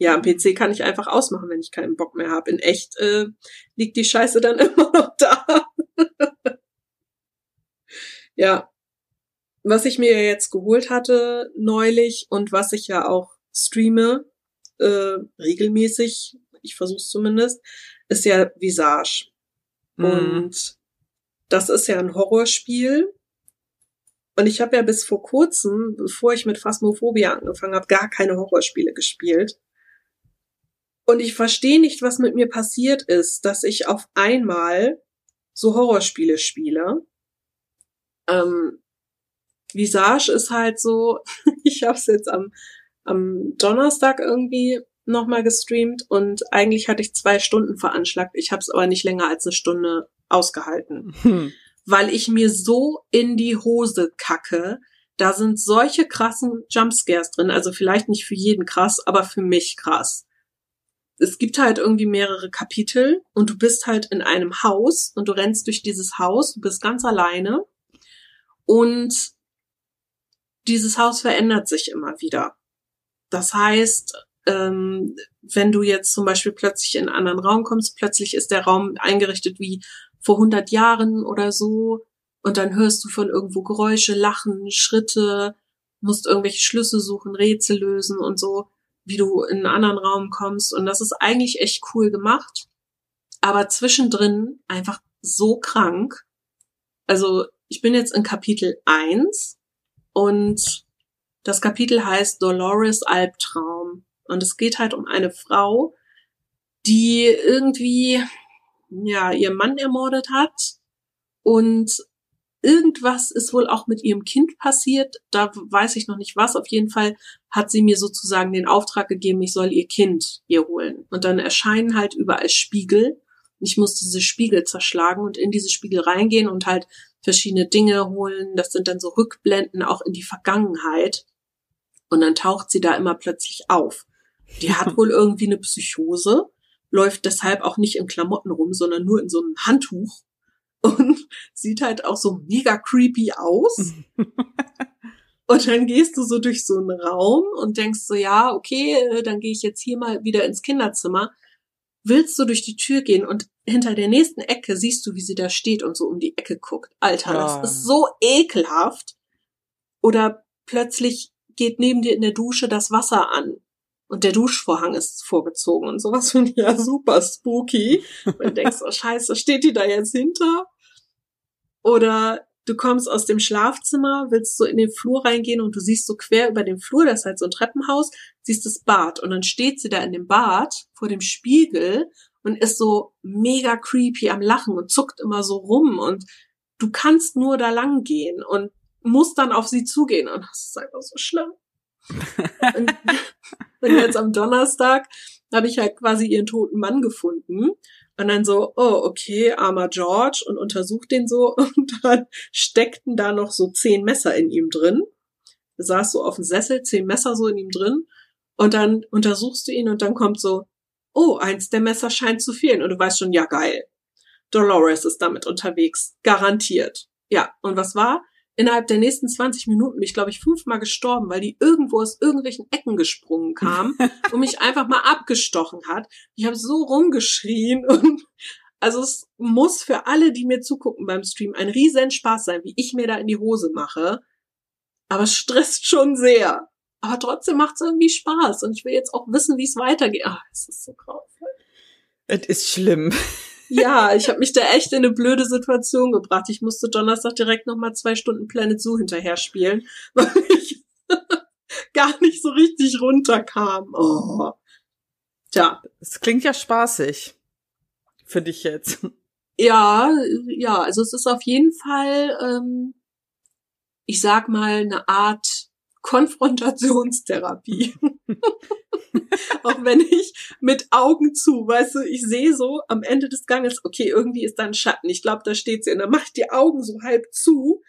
Ja, am PC kann ich einfach ausmachen, wenn ich keinen Bock mehr habe. In echt äh, liegt die Scheiße dann (laughs) immer noch da. ja. Was ich mir jetzt geholt hatte neulich und was ich ja auch streame, äh, regelmäßig, ich versuch's zumindest, ist ja Visage. Mhm. Und das ist ja ein Horrorspiel. Und ich habe ja bis vor kurzem, bevor ich mit Phasmophobia angefangen habe, gar keine Horrorspiele gespielt. Und ich verstehe nicht, was mit mir passiert ist, dass ich auf einmal so Horrorspiele spiele. Ähm, Visage ist halt so, (laughs) ich habe es jetzt am, am Donnerstag irgendwie nochmal gestreamt und eigentlich hatte ich zwei Stunden veranschlagt. Ich habe es aber nicht länger als eine Stunde ausgehalten, Hm. weil ich mir so in die Hose kacke. Da sind solche krassen Jumpscares drin. Also vielleicht nicht für jeden krass, aber für mich krass. Es gibt halt irgendwie mehrere Kapitel und du bist halt in einem Haus und du rennst durch dieses Haus, du bist ganz alleine und dieses Haus verändert sich immer wieder. Das heißt, ähm, wenn du jetzt zum Beispiel plötzlich in einen anderen Raum kommst, plötzlich ist der Raum eingerichtet wie vor 100 Jahren oder so und dann hörst du von irgendwo Geräusche, Lachen, Schritte, musst irgendwelche Schlüsse suchen, Rätsel lösen und so, wie du in einen anderen Raum kommst und das ist eigentlich echt cool gemacht, aber zwischendrin einfach so krank. Also ich bin jetzt in Kapitel 1 und das Kapitel heißt Dolores Albtraum. Und es geht halt um eine Frau, die irgendwie, ja, ihr Mann ermordet hat. Und irgendwas ist wohl auch mit ihrem Kind passiert. Da weiß ich noch nicht was. Auf jeden Fall hat sie mir sozusagen den Auftrag gegeben, ich soll ihr Kind ihr holen. Und dann erscheinen halt überall Spiegel. Ich muss diese Spiegel zerschlagen und in diese Spiegel reingehen und halt verschiedene Dinge holen. Das sind dann so Rückblenden auch in die Vergangenheit. Und dann taucht sie da immer plötzlich auf. Die hat (laughs) wohl irgendwie eine Psychose, läuft deshalb auch nicht in Klamotten rum, sondern nur in so einem Handtuch und (laughs) sieht halt auch so mega creepy aus. (laughs) Und dann gehst du so durch so einen Raum und denkst so, ja, okay, äh, dann gehe ich jetzt hier mal wieder ins Kinderzimmer. Willst du durch die Tür gehen und hinter der nächsten Ecke siehst du, wie sie da steht und so um die Ecke guckt. Alter, Ja. das ist so ekelhaft. Oder plötzlich geht neben dir in der Dusche das Wasser an und der Duschvorhang ist vorgezogen und sowas (laughs) finde ich ja super spooky. Und denkst, oh scheiße, steht die da jetzt hinter? Oder du kommst aus dem Schlafzimmer, willst so in den Flur reingehen und du siehst so quer über den Flur, das ist halt so ein Treppenhaus, siehst das Bad und dann steht sie da in dem Bad vor dem Spiegel und ist so mega creepy am Lachen und zuckt immer so rum und du kannst nur da lang gehen und musst dann auf sie zugehen und das ist einfach so schlimm. (laughs) und, und jetzt am Donnerstag habe ich halt quasi ihren toten Mann gefunden und dann so, oh, okay, armer George und untersucht den so (laughs) und dann steckten da noch so zehn Messer in ihm drin. Er saß so auf dem Sessel, zehn Messer so in ihm drin und dann untersuchst du ihn und dann kommt so, oh, eins der Messer scheint zu fehlen und du weißt schon, ja geil. Dolores ist damit unterwegs, garantiert. Ja, und was war? Innerhalb der nächsten 20 Minuten bin ich, glaube ich, fünfmal gestorben, weil die irgendwo aus irgendwelchen Ecken gesprungen kam (laughs) und mich einfach mal abgestochen hat. Ich habe so rumgeschrien und (laughs) also es muss für alle, die mir zugucken beim Stream, ein riesen Spaß sein, wie ich mir da in die Hose mache. Aber es stresst schon sehr. Aber trotzdem macht es irgendwie Spaß und ich will jetzt auch wissen, wie es weitergeht. Ach, es ist so grauenvoll. Es ist schlimm. Ja, ich habe mich da echt in eine blöde Situation gebracht. Ich musste Donnerstag direkt nochmal zwei Stunden Planet Zoo hinterher spielen, (laughs) weil ich (laughs) gar nicht so richtig runterkam. Oh. Tja, Es klingt ja spaßig. Für dich jetzt. ja, ja, also es ist auf jeden Fall, ähm, ich sag mal, eine Art Konfrontationstherapie. (laughs) (laughs) Auch wenn ich mit Augen zu, weißt du, ich sehe so am Ende des Ganges, okay, irgendwie ist da ein Schatten. Ich glaube, da steht sie. Und dann mache ich die Augen so halb zu,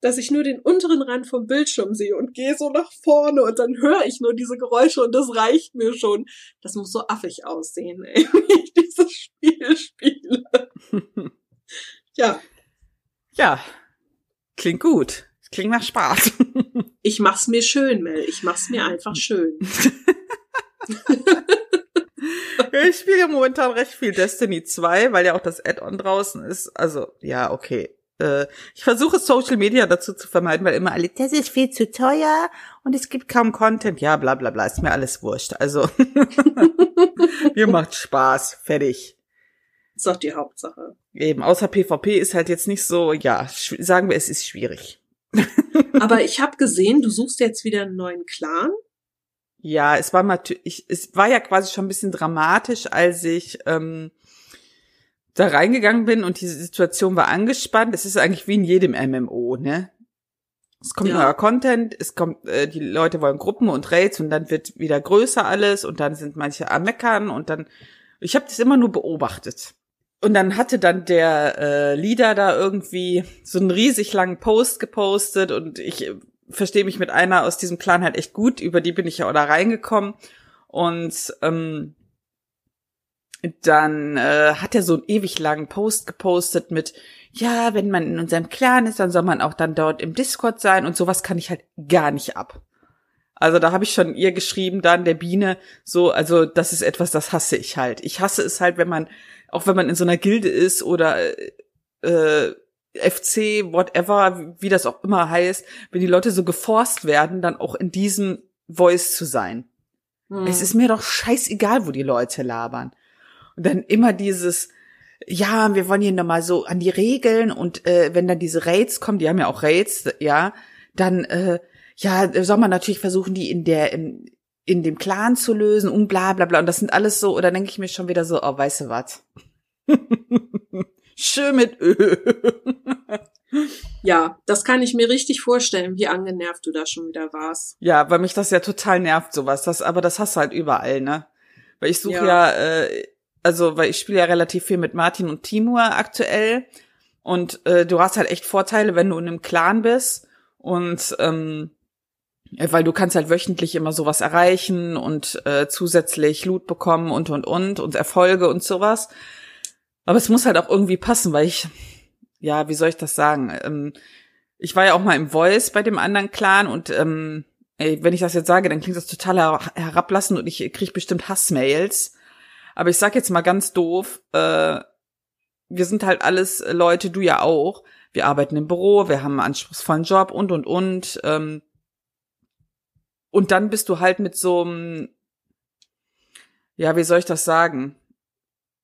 dass ich nur den unteren Rand vom Bildschirm sehe und gehe so nach vorne und dann höre ich nur diese Geräusche und das reicht mir schon. Das muss so affig aussehen, ey, (laughs) wie ich dieses Spiel spiele. (laughs) Ja, Ja. Klingt gut. Klingt nach Spaß. ich mach's mir schön, Mel. Ich mach's mir einfach schön. (laughs) ich spiele ja momentan recht viel Destiny 2, weil ja auch das Add-on draußen ist. Also, ja, okay. Äh, Ich versuche Social Media dazu zu vermeiden, weil immer alle, das ist viel zu teuer und es gibt kaum Content. Ja, bla bla bla, ist mir alles wurscht. Also, (laughs) mir macht Spaß. Fertig. ist doch die Hauptsache. Eben, außer PvP ist halt jetzt nicht so, ja, sagen wir, es ist schwierig. (laughs) Aber ich habe gesehen, du suchst jetzt wieder einen neuen Clan. Ja, es war natürlich, es war ja quasi schon ein bisschen dramatisch, als ich ähm, da reingegangen bin und diese Situation war angespannt. Es ist eigentlich wie in jedem MMO, ne? Es kommt Ja. neuer Content, es kommt, äh, die Leute wollen Gruppen und Raids und dann wird wieder größer alles und dann sind manche am Meckern und dann, ich habe das immer nur beobachtet. Und dann hatte dann der äh, Leader da irgendwie so einen riesig langen Post gepostet und ich verstehe mich mit einer aus diesem Clan halt echt gut, über die bin ich ja auch da reingekommen. Und ähm, dann äh, hat er so einen ewig langen Post gepostet mit, ja, wenn man in unserem Clan ist, dann soll man auch dann dort im Discord sein und sowas kann ich halt gar nicht ab. Also da habe ich schon ihr geschrieben, dann der Biene, so, also das ist etwas, das hasse ich halt. Ich hasse es halt, wenn man, auch wenn man in so einer Gilde ist oder äh, FC, whatever, wie das auch immer heißt, wenn die Leute so geforst werden, dann auch in diesem Voice zu sein. Hm. Es ist mir doch scheißegal, wo die Leute labern. Und dann immer dieses, ja, wir wollen hier nochmal so an die Regeln und äh, wenn dann diese Raids kommen, die haben ja auch Raids, ja, dann, äh, ja, soll man natürlich versuchen, die in der, in, in dem Clan zu lösen und bla bla bla. Und das sind alles so, oder denke ich mir schon wieder so, oh, weißt du was? (laughs) Schön mit Ö. ja, das kann ich mir richtig vorstellen, wie angenervt du da schon wieder warst. Ja, weil mich das ja total nervt, sowas. Das, aber das hast du halt überall, ne? Weil ich suche ja, Ja. äh, also weil ich spiele ja relativ viel mit Martin und Timur aktuell. Und äh, du hast halt echt Vorteile, wenn du in einem Clan bist. Und ähm, weil du kannst halt wöchentlich immer sowas erreichen und äh, zusätzlich Loot bekommen und und und und Erfolge und sowas. Aber es muss halt auch irgendwie passen, weil ich, ja, wie soll ich das sagen? Ähm, ich war ja auch mal im Voice bei dem anderen Clan und ähm, ey, wenn ich das jetzt sage, dann klingt das total her herablassend und ich krieg bestimmt Hassmails. Aber ich sag jetzt mal ganz doof, äh, wir sind halt alles Leute, du ja auch. Wir arbeiten im Büro, wir haben einen anspruchsvollen Job und und und. Ähm, und dann bist du halt mit so einem, ja, wie soll ich das sagen?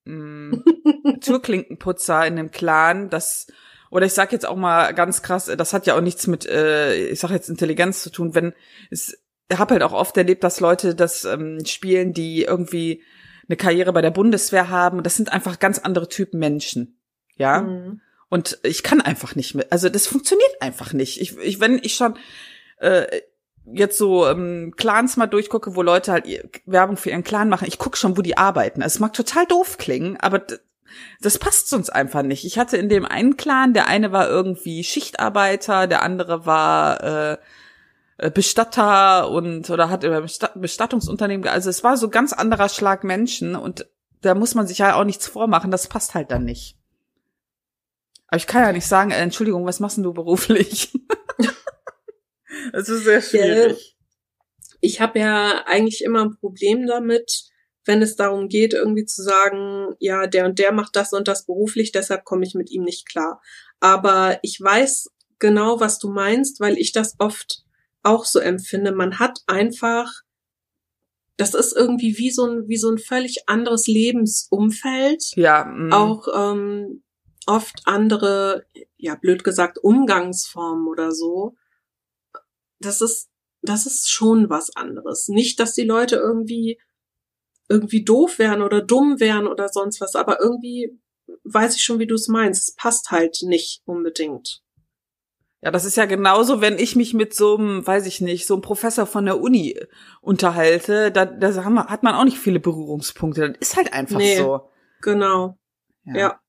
Mm, Türklinkenputzer in dem Clan, das oder ich sag jetzt auch mal ganz krass, das hat ja auch nichts mit, äh, ich sag jetzt Intelligenz zu tun, wenn es, ich habe halt auch oft erlebt, dass Leute das ähm, spielen, die irgendwie eine Karriere bei der Bundeswehr haben. Das sind einfach ganz andere Typen Menschen, ja. Mhm. Und ich kann einfach nicht mehr, also das funktioniert einfach nicht. Ich, ich wenn ich schon äh, jetzt so ähm, Clans mal durchgucke, wo Leute halt Werbung für ihren Clan machen, ich gucke schon, wo die arbeiten. Also es mag total doof klingen, aber das passt sonst einfach nicht. Ich hatte in dem einen Clan, der eine war irgendwie Schichtarbeiter, der andere war äh, äh Bestatter und oder hat über Bestattungsunternehmen, also es war so ganz anderer Schlag Menschen und da muss man sich ja auch nichts vormachen, das passt halt dann nicht. Aber ich kann ja nicht sagen, äh, Entschuldigung, was machst denn du beruflich? (laughs) das ist sehr schwierig. Ich habe ja eigentlich immer ein Problem damit, wenn es darum geht, irgendwie zu sagen, ja, der und der macht das und das beruflich, deshalb komme ich mit ihm nicht klar. Aber ich weiß genau, was du meinst, weil ich das oft auch so empfinde. Man hat einfach, das ist irgendwie wie so ein, wie so ein völlig anderes Lebensumfeld. Ja. Mh. Auch ähm, oft andere, ja, blöd gesagt, Umgangsformen oder so. Das ist, das ist schon was anderes. Nicht, dass die Leute irgendwie irgendwie doof wären oder dumm wären oder sonst was, aber irgendwie weiß ich schon, wie du es meinst. Es passt halt nicht unbedingt. Ja, das ist ja genauso, wenn ich mich mit so einem, weiß ich nicht, so einem Professor von der Uni unterhalte, da, da hat man auch nicht viele Berührungspunkte. Das ist halt einfach nee, so. Genau. Ja. ja.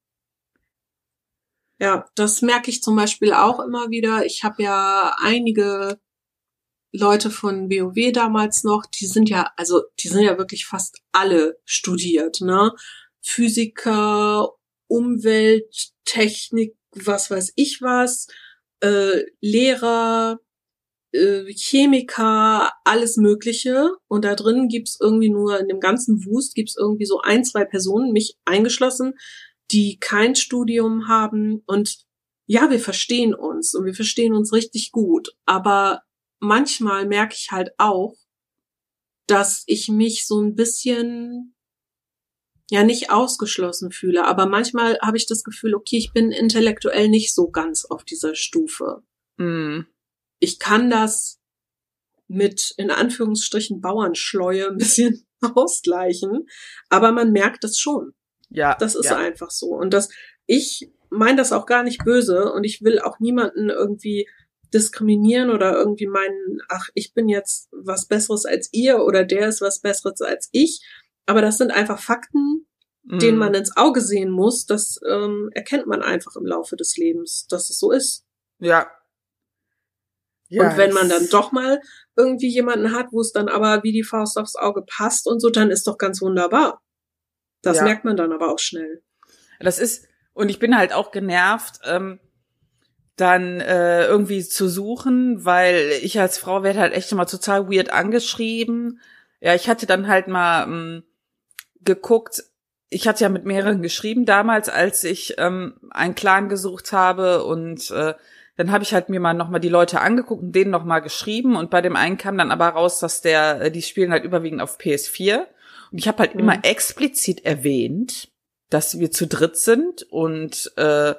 Ja, das merke ich zum Beispiel auch immer wieder. Ich habe ja einige Leute von WoW damals noch, die sind ja, also die sind ja wirklich fast alle studiert, ne? Physiker, Umwelttechnik, was weiß ich was, äh, Lehrer, äh, Chemiker, alles Mögliche. Und da drin gibt's irgendwie nur, in dem ganzen Wust gibt's irgendwie so ein, zwei Personen, mich eingeschlossen, die kein Studium haben. Und ja, wir verstehen uns und wir verstehen uns richtig gut. Aber manchmal merke ich halt auch, dass ich mich so ein bisschen ja nicht ausgeschlossen fühle, aber manchmal habe ich das Gefühl, okay, ich bin intellektuell nicht so ganz auf dieser Stufe. Mm. Ich kann das mit in Anführungsstrichen Bauernschleue ein bisschen (laughs) ausgleichen, aber man merkt das schon. Ja. Das ist ja. einfach so. Und das, ich meine das auch gar nicht böse und ich will auch niemanden irgendwie diskriminieren oder irgendwie meinen, ach, ich bin jetzt was Besseres als ihr oder der ist was Besseres als ich. Aber das sind einfach Fakten, mm. denen man ins Auge sehen muss. Das ähm, erkennt man einfach im Laufe des Lebens, dass es so ist. Ja. ja und wenn man dann doch mal irgendwie jemanden hat, wo es dann aber wie die Faust aufs Auge passt und so, dann ist doch ganz wunderbar. Das ja. merkt man dann aber auch schnell. Das ist, und ich bin halt auch genervt, ähm, dann äh, irgendwie zu suchen, weil ich als Frau werde halt echt immer total weird angeschrieben. Ja, ich hatte dann halt mal ähm, geguckt, ich hatte ja mit mehreren geschrieben damals, als ich ähm, einen Clan gesucht habe und äh, dann habe ich halt mir mal nochmal die Leute angeguckt und denen nochmal geschrieben und bei dem einen kam dann aber raus, dass der, äh, die spielen halt überwiegend auf PS4 und ich habe halt mhm. immer explizit erwähnt, dass wir zu dritt sind und äh,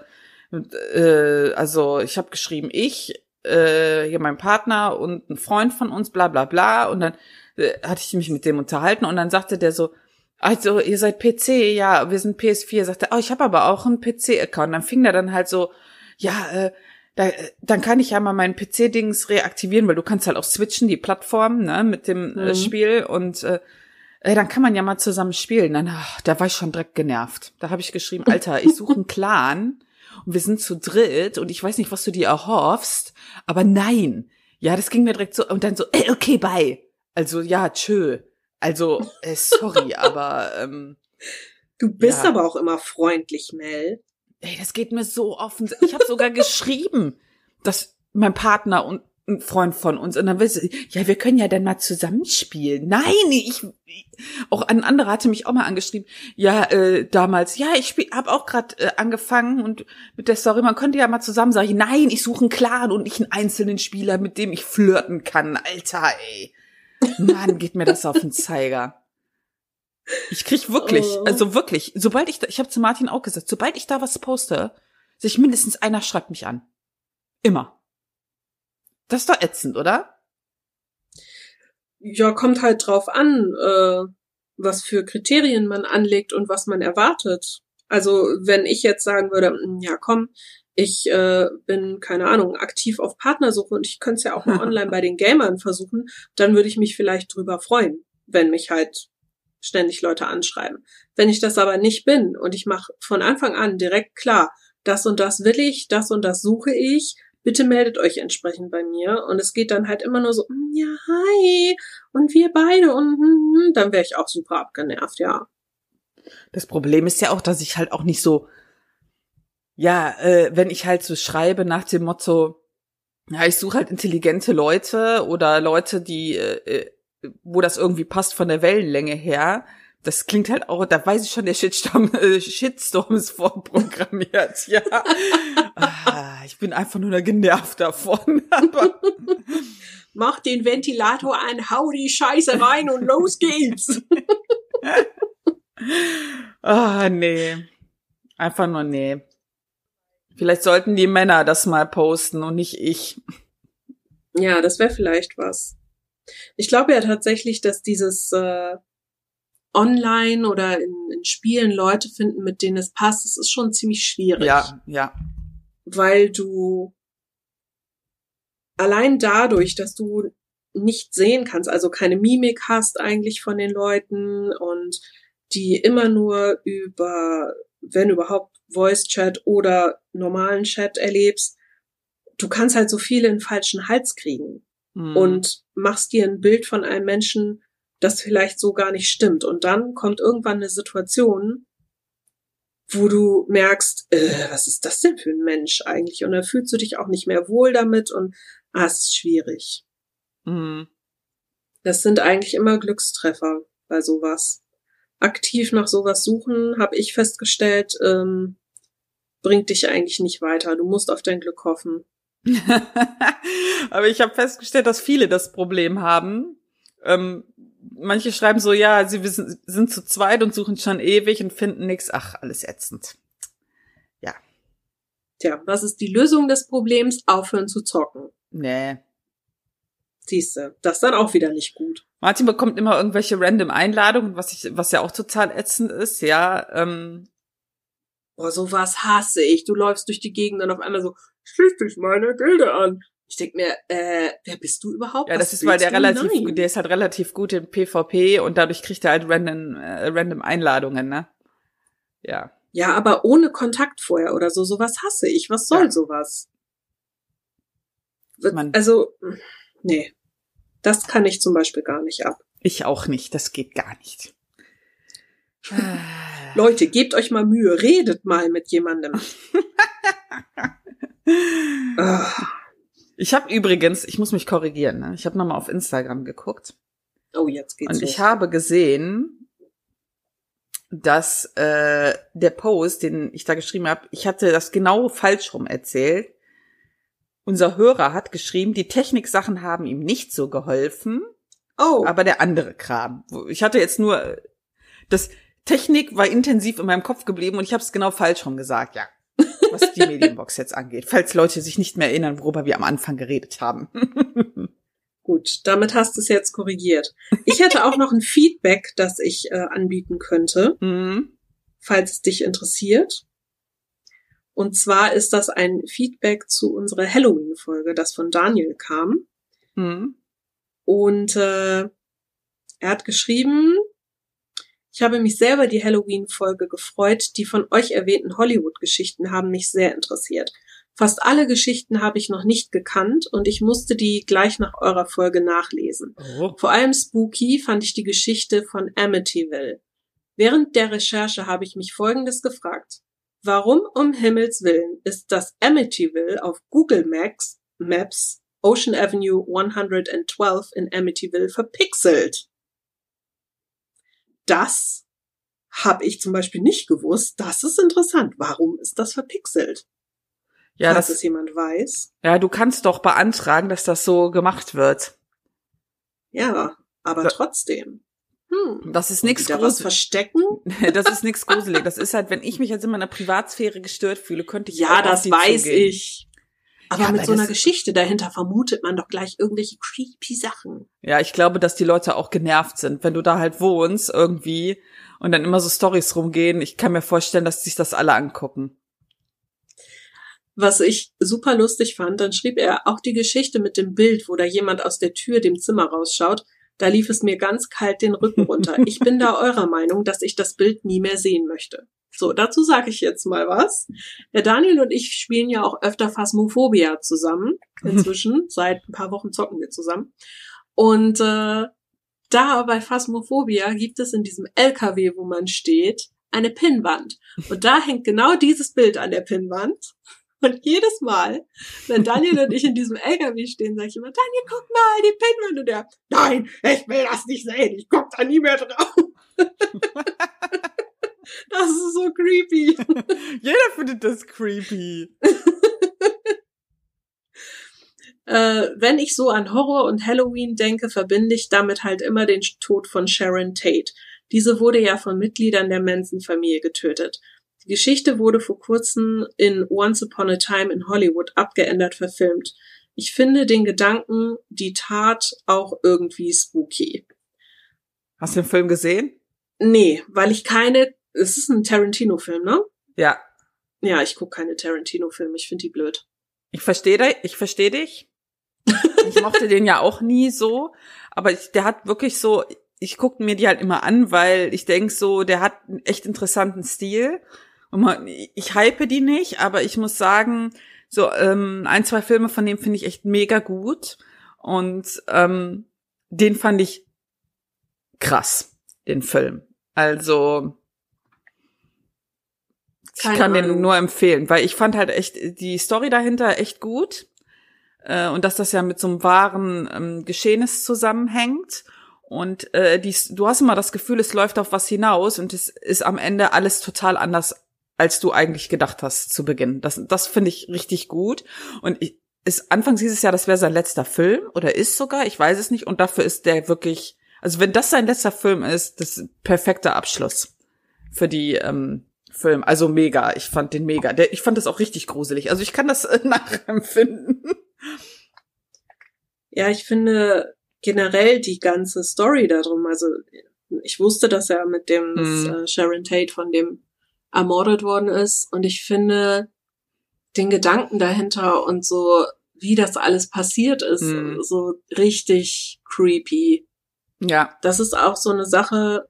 äh, also ich habe geschrieben, ich, äh, hier mein Partner und ein Freund von uns, bla bla bla. Und dann äh, hatte ich mich mit dem unterhalten und dann sagte der so, also ihr seid PC, ja, wir sind PS4. Sagte, oh, ich habe aber auch einen PC-Account. Dann fing der dann halt so, ja, äh, da, dann kann ich ja mal meinen PC-Dings reaktivieren, weil du kannst halt auch switchen, die Plattform, ne, mit dem äh, mhm. äh, Spiel und äh, äh, dann kann man ja mal zusammen spielen. Dann, ach, da war ich schon direkt genervt. Da habe ich geschrieben, Alter, ich suche einen Clan und wir sind zu dritt und ich weiß nicht, was du dir erhoffst, aber nein. Ja, das ging mir direkt so und dann so, ey, okay, bye. Also ja, tschö. Also, äh, sorry, (laughs) aber ähm, Du bist ja. aber auch immer freundlich, Mel. Ey, das geht mir so offen. Ich habe sogar geschrieben, dass mein Partner und ein Freund von uns und dann willst du, ja, wir können ja dann mal zusammenspielen. Nein, ich auch ein anderer hatte mich auch mal angeschrieben. Ja, äh, damals, ja, ich habe auch gerade äh, angefangen und mit der Story, man könnte ja mal zusammen sagen, nein, ich suche einen Clan und nicht einen einzelnen Spieler, mit dem ich flirten kann. Alter, ey. Mann, geht mir das auf den Zeiger. Ich krieg wirklich, oh. also wirklich, sobald ich da, ich habe zu Martin auch gesagt, sobald ich da was poste, sich mindestens einer schreibt mich an. Immer. Das ist doch ätzend, oder? Ja, kommt halt drauf an, äh, was für Kriterien man anlegt und was man erwartet. Also wenn ich jetzt sagen würde, hm, ja komm, ich äh, bin, keine Ahnung, aktiv auf Partnersuche und ich könnte es ja auch mal (laughs) online bei den Gamern versuchen, dann würde ich mich vielleicht drüber freuen, wenn mich halt ständig Leute anschreiben. Wenn ich das aber nicht bin und ich mache von Anfang an direkt klar, das und das will ich, das und das suche ich, bitte meldet euch entsprechend bei mir. Und es geht dann halt immer nur so, mm, ja, hi, und wir beide, und mm, dann wäre ich auch super abgenervt, ja. Das Problem ist ja auch, dass ich halt auch nicht so, ja, äh, wenn ich halt so schreibe nach dem Motto, ja, ich suche halt intelligente Leute oder Leute, die, äh, äh wo das irgendwie passt von der Wellenlänge her, das klingt halt auch, da weiß ich schon, der Shitstorm, (laughs) äh, Shitstorm ist vorprogrammiert, ja. ah, ich bin einfach nur genervt davon. (laughs) Mach den Ventilator an, hau die Scheiße rein und los geht's. (laughs) ah, nee. Einfach nur nee. Vielleicht sollten die Männer das mal posten und nicht ich. Ja, das wäre vielleicht was. Ich glaube ja tatsächlich, dass dieses äh, online oder in, in Spielen Leute finden, mit denen es passt, das ist schon ziemlich schwierig. Ja, ja. Weil du allein dadurch, dass du nicht sehen kannst, also keine Mimik hast eigentlich von den Leuten und die immer nur über, wenn überhaupt, Voice Chat oder normalen Chat erlebst, du kannst halt so viele in falschen Hals kriegen mhm. und machst dir ein Bild von einem Menschen, das vielleicht so gar nicht stimmt. Und dann kommt irgendwann eine Situation, wo du merkst, äh, was ist das denn für ein Mensch eigentlich? Und dann fühlst du dich auch nicht mehr wohl damit und ah, es ist schwierig. Mhm. Das sind eigentlich immer Glückstreffer bei sowas. Aktiv nach sowas suchen, habe ich festgestellt, ähm, bringt dich eigentlich nicht weiter. Du musst auf dein Glück hoffen. (laughs) Aber ich habe festgestellt, dass viele das Problem haben. Ähm, manche schreiben so, ja, sie sind zu zweit und suchen schon ewig und finden nichts. Ach, alles ätzend. Ja. Tja, was ist die Lösung des Problems? Aufhören zu zocken. Nee. Siehste, das ist dann auch wieder nicht gut. Martin bekommt immer irgendwelche random Einladungen, was ich, was ja auch total ätzend ist, ja. Ähm. Boah, sowas hasse ich. Du läufst durch die Gegend und auf einmal so, schließ dich meine Gilde an. Ich denk mir, äh, wer bist du überhaupt? Ja, das ist, weil der relativ, Nein. der ist halt relativ gut in PvP und dadurch kriegt er halt random, äh, random Einladungen, ne? Ja. Ja, aber ohne Kontakt vorher oder so, sowas hasse ich. Was soll ja. sowas? Man. Also, nee. Das kann ich zum Beispiel gar nicht ab. Ich auch nicht, das geht gar nicht. (sighs) Leute, gebt euch mal Mühe, redet mal mit jemandem. (laughs) ah. Ich habe übrigens, ich muss mich korrigieren, ne? ich habe nochmal auf Instagram geguckt. Oh, jetzt geht's Und los. ich habe gesehen, dass äh, der Post, den ich da geschrieben habe, ich hatte das genau falsch rum erzählt. Unser Hörer hat geschrieben, die Techniksachen haben ihm nicht so geholfen. Oh. Aber der andere Kram. Ich hatte jetzt nur das Technik war intensiv in meinem Kopf geblieben und ich habe es genau falsch rum gesagt. Ja, was die Medienbox jetzt angeht, falls Leute sich nicht mehr erinnern, worüber wir am Anfang geredet haben. (laughs) Gut, damit hast du es jetzt korrigiert. Ich hätte auch noch ein Feedback, das ich äh, anbieten könnte, mhm. falls es dich interessiert. Und zwar ist das ein Feedback zu unserer Halloween-Folge, das von Daniel kam. Mhm. Und äh, er hat geschrieben, ich habe mich selber die Halloween-Folge gefreut. Die von euch erwähnten Hollywood-Geschichten haben mich sehr interessiert. Fast alle Geschichten habe ich noch nicht gekannt und ich musste die gleich nach eurer Folge nachlesen. Oh. Vor allem spooky fand ich die Geschichte von Amityville. Während der Recherche habe ich mich Folgendes gefragt. Warum um Himmels Willen ist das Amityville auf Google Maps Maps Ocean Avenue 112 in Amityville verpixelt. Das habe ich zum Beispiel nicht gewusst. Das ist interessant. Warum ist das verpixelt? Ja, Falls das, es jemand weiß. ja, du kannst doch beantragen, dass das so gemacht wird. Ja, aber Da- trotzdem. Hm. Das ist nichts Gruseliges. verstecken? (laughs) Das ist nichts gruselig. Das ist halt, wenn ich mich jetzt in meiner Privatsphäre gestört fühle, könnte ich Ja, auf das weiß zugehen. ich. Aber Ja, mit aber so einer Geschichte dahinter vermutet man doch gleich irgendwelche creepy Sachen. Ja, ich glaube, dass die Leute auch genervt sind, wenn du da halt wohnst irgendwie und dann immer so Stories rumgehen. Ich kann mir vorstellen, dass sich das alle angucken. Was ich super lustig fand, dann schrieb er auch die Geschichte mit dem Bild, wo da jemand aus der Tür dem Zimmer rausschaut. Da lief es mir ganz kalt den Rücken runter. Ich bin da (laughs) eurer Meinung, dass ich das Bild nie mehr sehen möchte. So, dazu sage ich jetzt mal was. Der Daniel und ich spielen ja auch öfter Phasmophobia zusammen. (laughs) Inzwischen, seit ein paar Wochen zocken wir zusammen. Und äh, da bei Phasmophobia gibt es in diesem LKW, wo man steht, eine Pinnwand. Und da hängt genau dieses Bild an der Pinnwand. Und jedes Mal, wenn Daniel und ich in diesem LKW stehen, sage ich immer, Daniel, guck mal, die Pinnwand. Und er, nein, ich will das nicht sehen, ich guck da nie mehr drauf. (laughs) das ist so creepy. (laughs) Jeder findet das creepy. (laughs) Äh, wenn ich so an Horror und Halloween denke, verbinde ich damit halt immer den Tod von Sharon Tate. Diese wurde ja von Mitgliedern der Manson-Familie getötet. Die Geschichte wurde vor kurzem in Once Upon a Time in Hollywood abgeändert verfilmt. Ich finde den Gedanken, die Tat auch irgendwie spooky. Hast du den Film gesehen? Nee, weil ich keine, es ist ein Tarantino-Film, ne? Ja. Ja, ich gucke keine Tarantino-Filme, ich finde die blöd. Ich verstehe dich, ich verstehe dich. Ich mochte den ja auch nie so, aber ich, der hat wirklich so, ich gucke mir die halt immer an, weil ich denk so, der hat einen echt interessanten Stil. Und man, ich hype die nicht, aber ich muss sagen, so ähm, ein, zwei Filme von dem finde ich echt mega gut. Und ähm, den fand ich krass, den Film. Also ich Keine kann den Ahnung. nur empfehlen, weil ich fand halt echt die Story dahinter echt gut äh, und dass das ja mit so einem wahren ähm, Geschehnis zusammenhängt. Und äh, die, du hast immer das Gefühl, es läuft auf was hinaus und es ist am Ende alles total anders, als du eigentlich gedacht hast zu Beginn. Das, das finde ich richtig gut. Und ich, ist, anfangs hieß es ja, das wäre sein letzter Film oder ist sogar, ich weiß es nicht. Und dafür ist der wirklich, also wenn das sein letzter Film ist, das ist ein perfekter Abschluss für die ähm, Film. Also mega. Ich fand den mega. Der, ich fand das auch richtig gruselig. Also ich kann das äh, (laughs) nachempfinden. Ja, ich finde generell die ganze Story darum, also ich wusste, dass er mit dem dass, Mhm. äh, Sharon Tate von dem ermordet worden ist und ich finde den Gedanken dahinter und so, wie das alles passiert ist, Mhm. so richtig creepy. Ja. Das ist auch so eine Sache,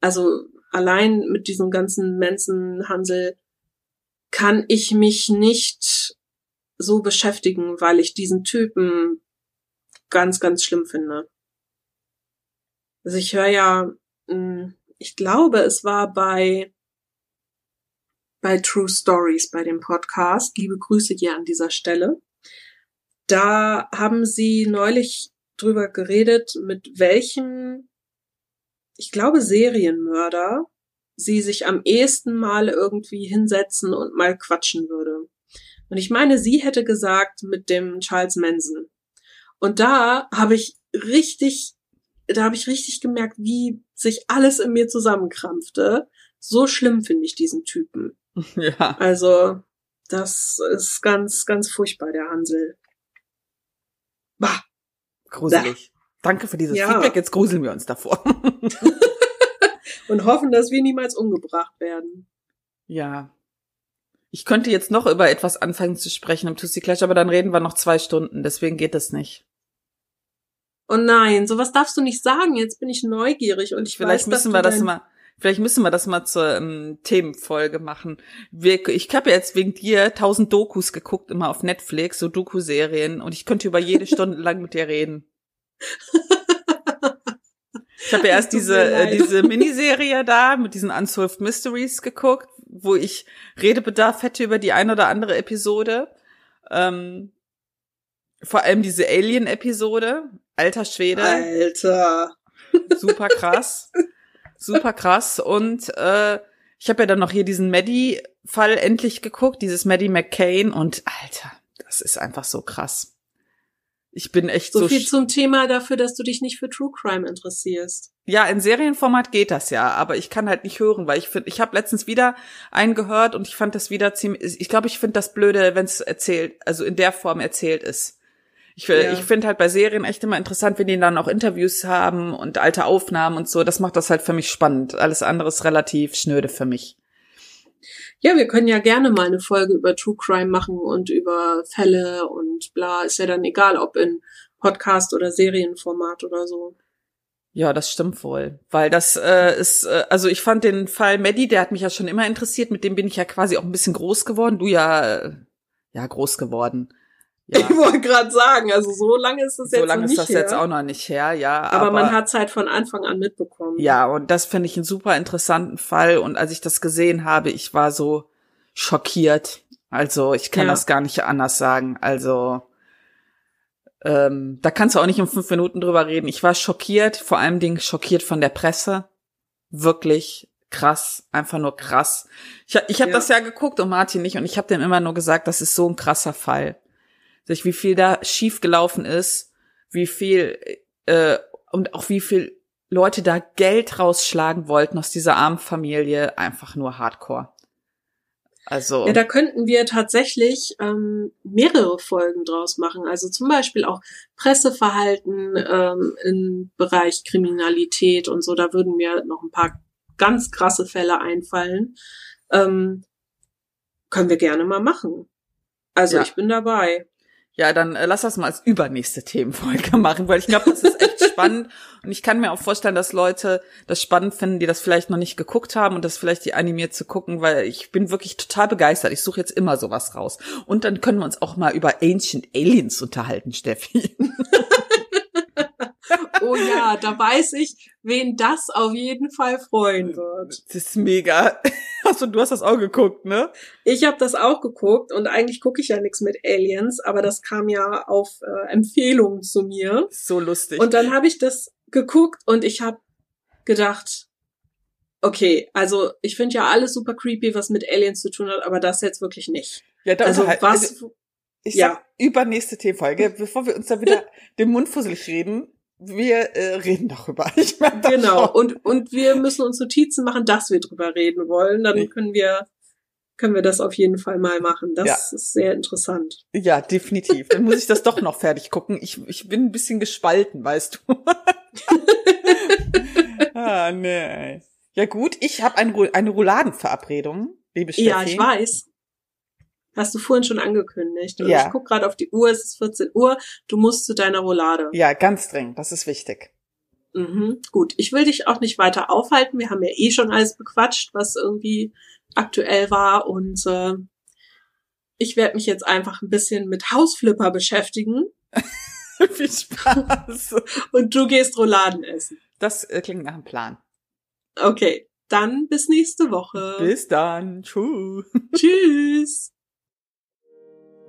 also allein mit diesem ganzen Manson-Hansel kann ich mich nicht so beschäftigen, weil ich diesen Typen ganz, ganz schlimm finde. Also ich höre ja, mh, ich glaube, es war bei bei True Stories, bei dem Podcast. Liebe Grüße hier an dieser Stelle. Da haben sie neulich drüber geredet, mit welchem, ich glaube, Serienmörder sie sich am ehesten mal irgendwie hinsetzen und mal quatschen würde. Und ich meine, sie hätte gesagt mit dem Charles Manson. Und da habe ich richtig, da habe ich richtig gemerkt, wie sich alles in mir zusammenkrampfte. So schlimm finde ich diesen Typen. (laughs) Ja. Also, das ist ganz, ganz furchtbar, der Hansel. Bah. Gruselig. Danke für dieses Ja. Feedback. Jetzt gruseln wir uns davor. (laughs) Und hoffen, dass wir niemals umgebracht werden. ja. Ich könnte jetzt noch über etwas anfangen zu sprechen im Tussi Clash, aber dann reden wir noch zwei Stunden. Deswegen geht es nicht. Oh nein, sowas darfst du nicht sagen. Jetzt bin ich neugierig und ich Vielleicht weiß, müssen wir das mal, vielleicht müssen wir das mal zur ähm, Themenfolge machen. Wir, ich habe jetzt wegen dir tausend Dokus geguckt, immer auf Netflix, so Doku-Serien, und ich könnte über jede (laughs) Stunde lang mit dir reden. Ich habe ja (laughs) erst diese, äh, diese Miniserie da mit diesen Unsolved Mysteries geguckt, wo ich Redebedarf hätte über die ein oder andere Episode. Ähm, Vor allem diese Alien-Episode. Alter Schwede. Alter. Super krass. Super krass. Und äh, ich habe ja dann noch hier diesen Maddie-Fall endlich geguckt, dieses Maddie McCain. Und Alter, das ist einfach so krass. Ich bin echt so. So viel zum Thema dafür, dass du dich nicht für True Crime interessierst. Ja, in Serienformat geht das ja, aber ich kann halt nicht hören, weil ich finde, ich habe letztens wieder einen gehört und ich fand das wieder ziemlich. Ich glaube, ich finde das blöde, wenn es erzählt, also in der Form erzählt ist. Ich, ja. ich finde halt bei Serien echt immer interessant, wenn die dann auch Interviews haben und alte Aufnahmen und so. Das macht das halt für mich spannend. Alles andere ist relativ schnöde für mich. Ja, wir können ja gerne mal eine Folge über True Crime machen und über Fälle und bla. Ist ja dann egal, ob in Podcast oder Serienformat oder so. Ja, das stimmt wohl, weil das äh, ist, äh, also ich fand den Fall Maddie, der hat mich ja schon immer interessiert, mit dem bin ich ja quasi auch ein bisschen groß geworden, du ja, äh, ja groß geworden. (laughs) Ja. Ich wollte gerade sagen, also so lange ist das so jetzt lange noch nicht ist das her. jetzt auch noch nicht her, ja. aber, Aber, man hat es halt von Anfang an mitbekommen. ja, und das finde ich einen super interessanten Fall. Und als ich das gesehen habe, ich war so schockiert. Also ich kann Ja. das gar nicht anders sagen. Also ähm, da kannst du auch nicht in fünf Minuten drüber reden. Ich war schockiert, vor allem Dingen schockiert von der Presse. Wirklich krass, einfach nur krass. Ich, ich habe Ja. das ja geguckt und Martin nicht und ich habe dem immer nur gesagt, das ist so ein krasser Fall. Sich wie viel da schief gelaufen ist, wie viel äh, und auch wie viel Leute da Geld rausschlagen wollten aus dieser armen Familie, einfach nur Hardcore. Also Ja, da könnten wir tatsächlich ähm, mehrere Folgen draus machen. Also zum Beispiel auch Presseverhalten ähm, im Bereich Kriminalität und so. Da würden mir noch ein paar ganz krasse Fälle einfallen. Ähm, können wir gerne mal machen. Also Ja. ich bin dabei. Ja, dann äh, lass das mal als übernächste Themenfolge (laughs) machen, weil ich glaube, das ist echt spannend. Und ich kann mir auch vorstellen, dass Leute das spannend finden, die das vielleicht noch nicht geguckt haben und das vielleicht die animiert zu gucken, weil ich bin wirklich total begeistert. Ich suche jetzt immer sowas raus. Und dann können wir uns auch mal über Ancient Aliens unterhalten, Steffi. (laughs) Oh ja, da weiß ich, wen das auf jeden Fall freuen wird. Das ist mega. Achso, du hast das auch geguckt, ne? Ich habe das auch geguckt und eigentlich gucke ich ja nichts mit Aliens, aber das kam ja auf äh, Empfehlung zu mir. So lustig. Und dann habe ich das geguckt und ich habe gedacht, okay, also ich finde ja alles super creepy, was mit Aliens zu tun hat, aber das jetzt wirklich nicht. ja, da Also was, also ich ja. sag übernächste Themenfolge, bevor wir uns da wieder (laughs) den Mund fusselig reden. Wir äh, reden darüber. Ich das genau. schon. Und und wir müssen uns Notizen machen, dass wir drüber reden wollen. Dann können wir können wir das auf jeden Fall mal machen. Das Ja. ist sehr interessant. Ja, definitiv. Dann muss ich das doch noch fertig gucken. Ich, ich bin ein bisschen gespalten, weißt du. (laughs) ah, nee. Ja gut, ich habe ein, eine Rouladenverabredung, liebe Steffi. Ja, ich weiß. Hast du vorhin schon angekündigt. Und Ja. ich guck gerade auf die Uhr, es ist 14 Uhr. Du musst zu deiner Roulade. Ja, ganz dringend, das ist wichtig. Mhm. Gut, ich will dich auch nicht weiter aufhalten. Wir haben ja eh schon alles bequatscht, was irgendwie aktuell war. Und äh, ich werde mich jetzt einfach ein bisschen mit Hausflipper beschäftigen. (laughs) Viel Spaß. Und du gehst Rouladen essen. Das äh, klingt nach einem Plan. Okay, dann bis nächste Woche. Bis dann. Tschüss. Tschüss.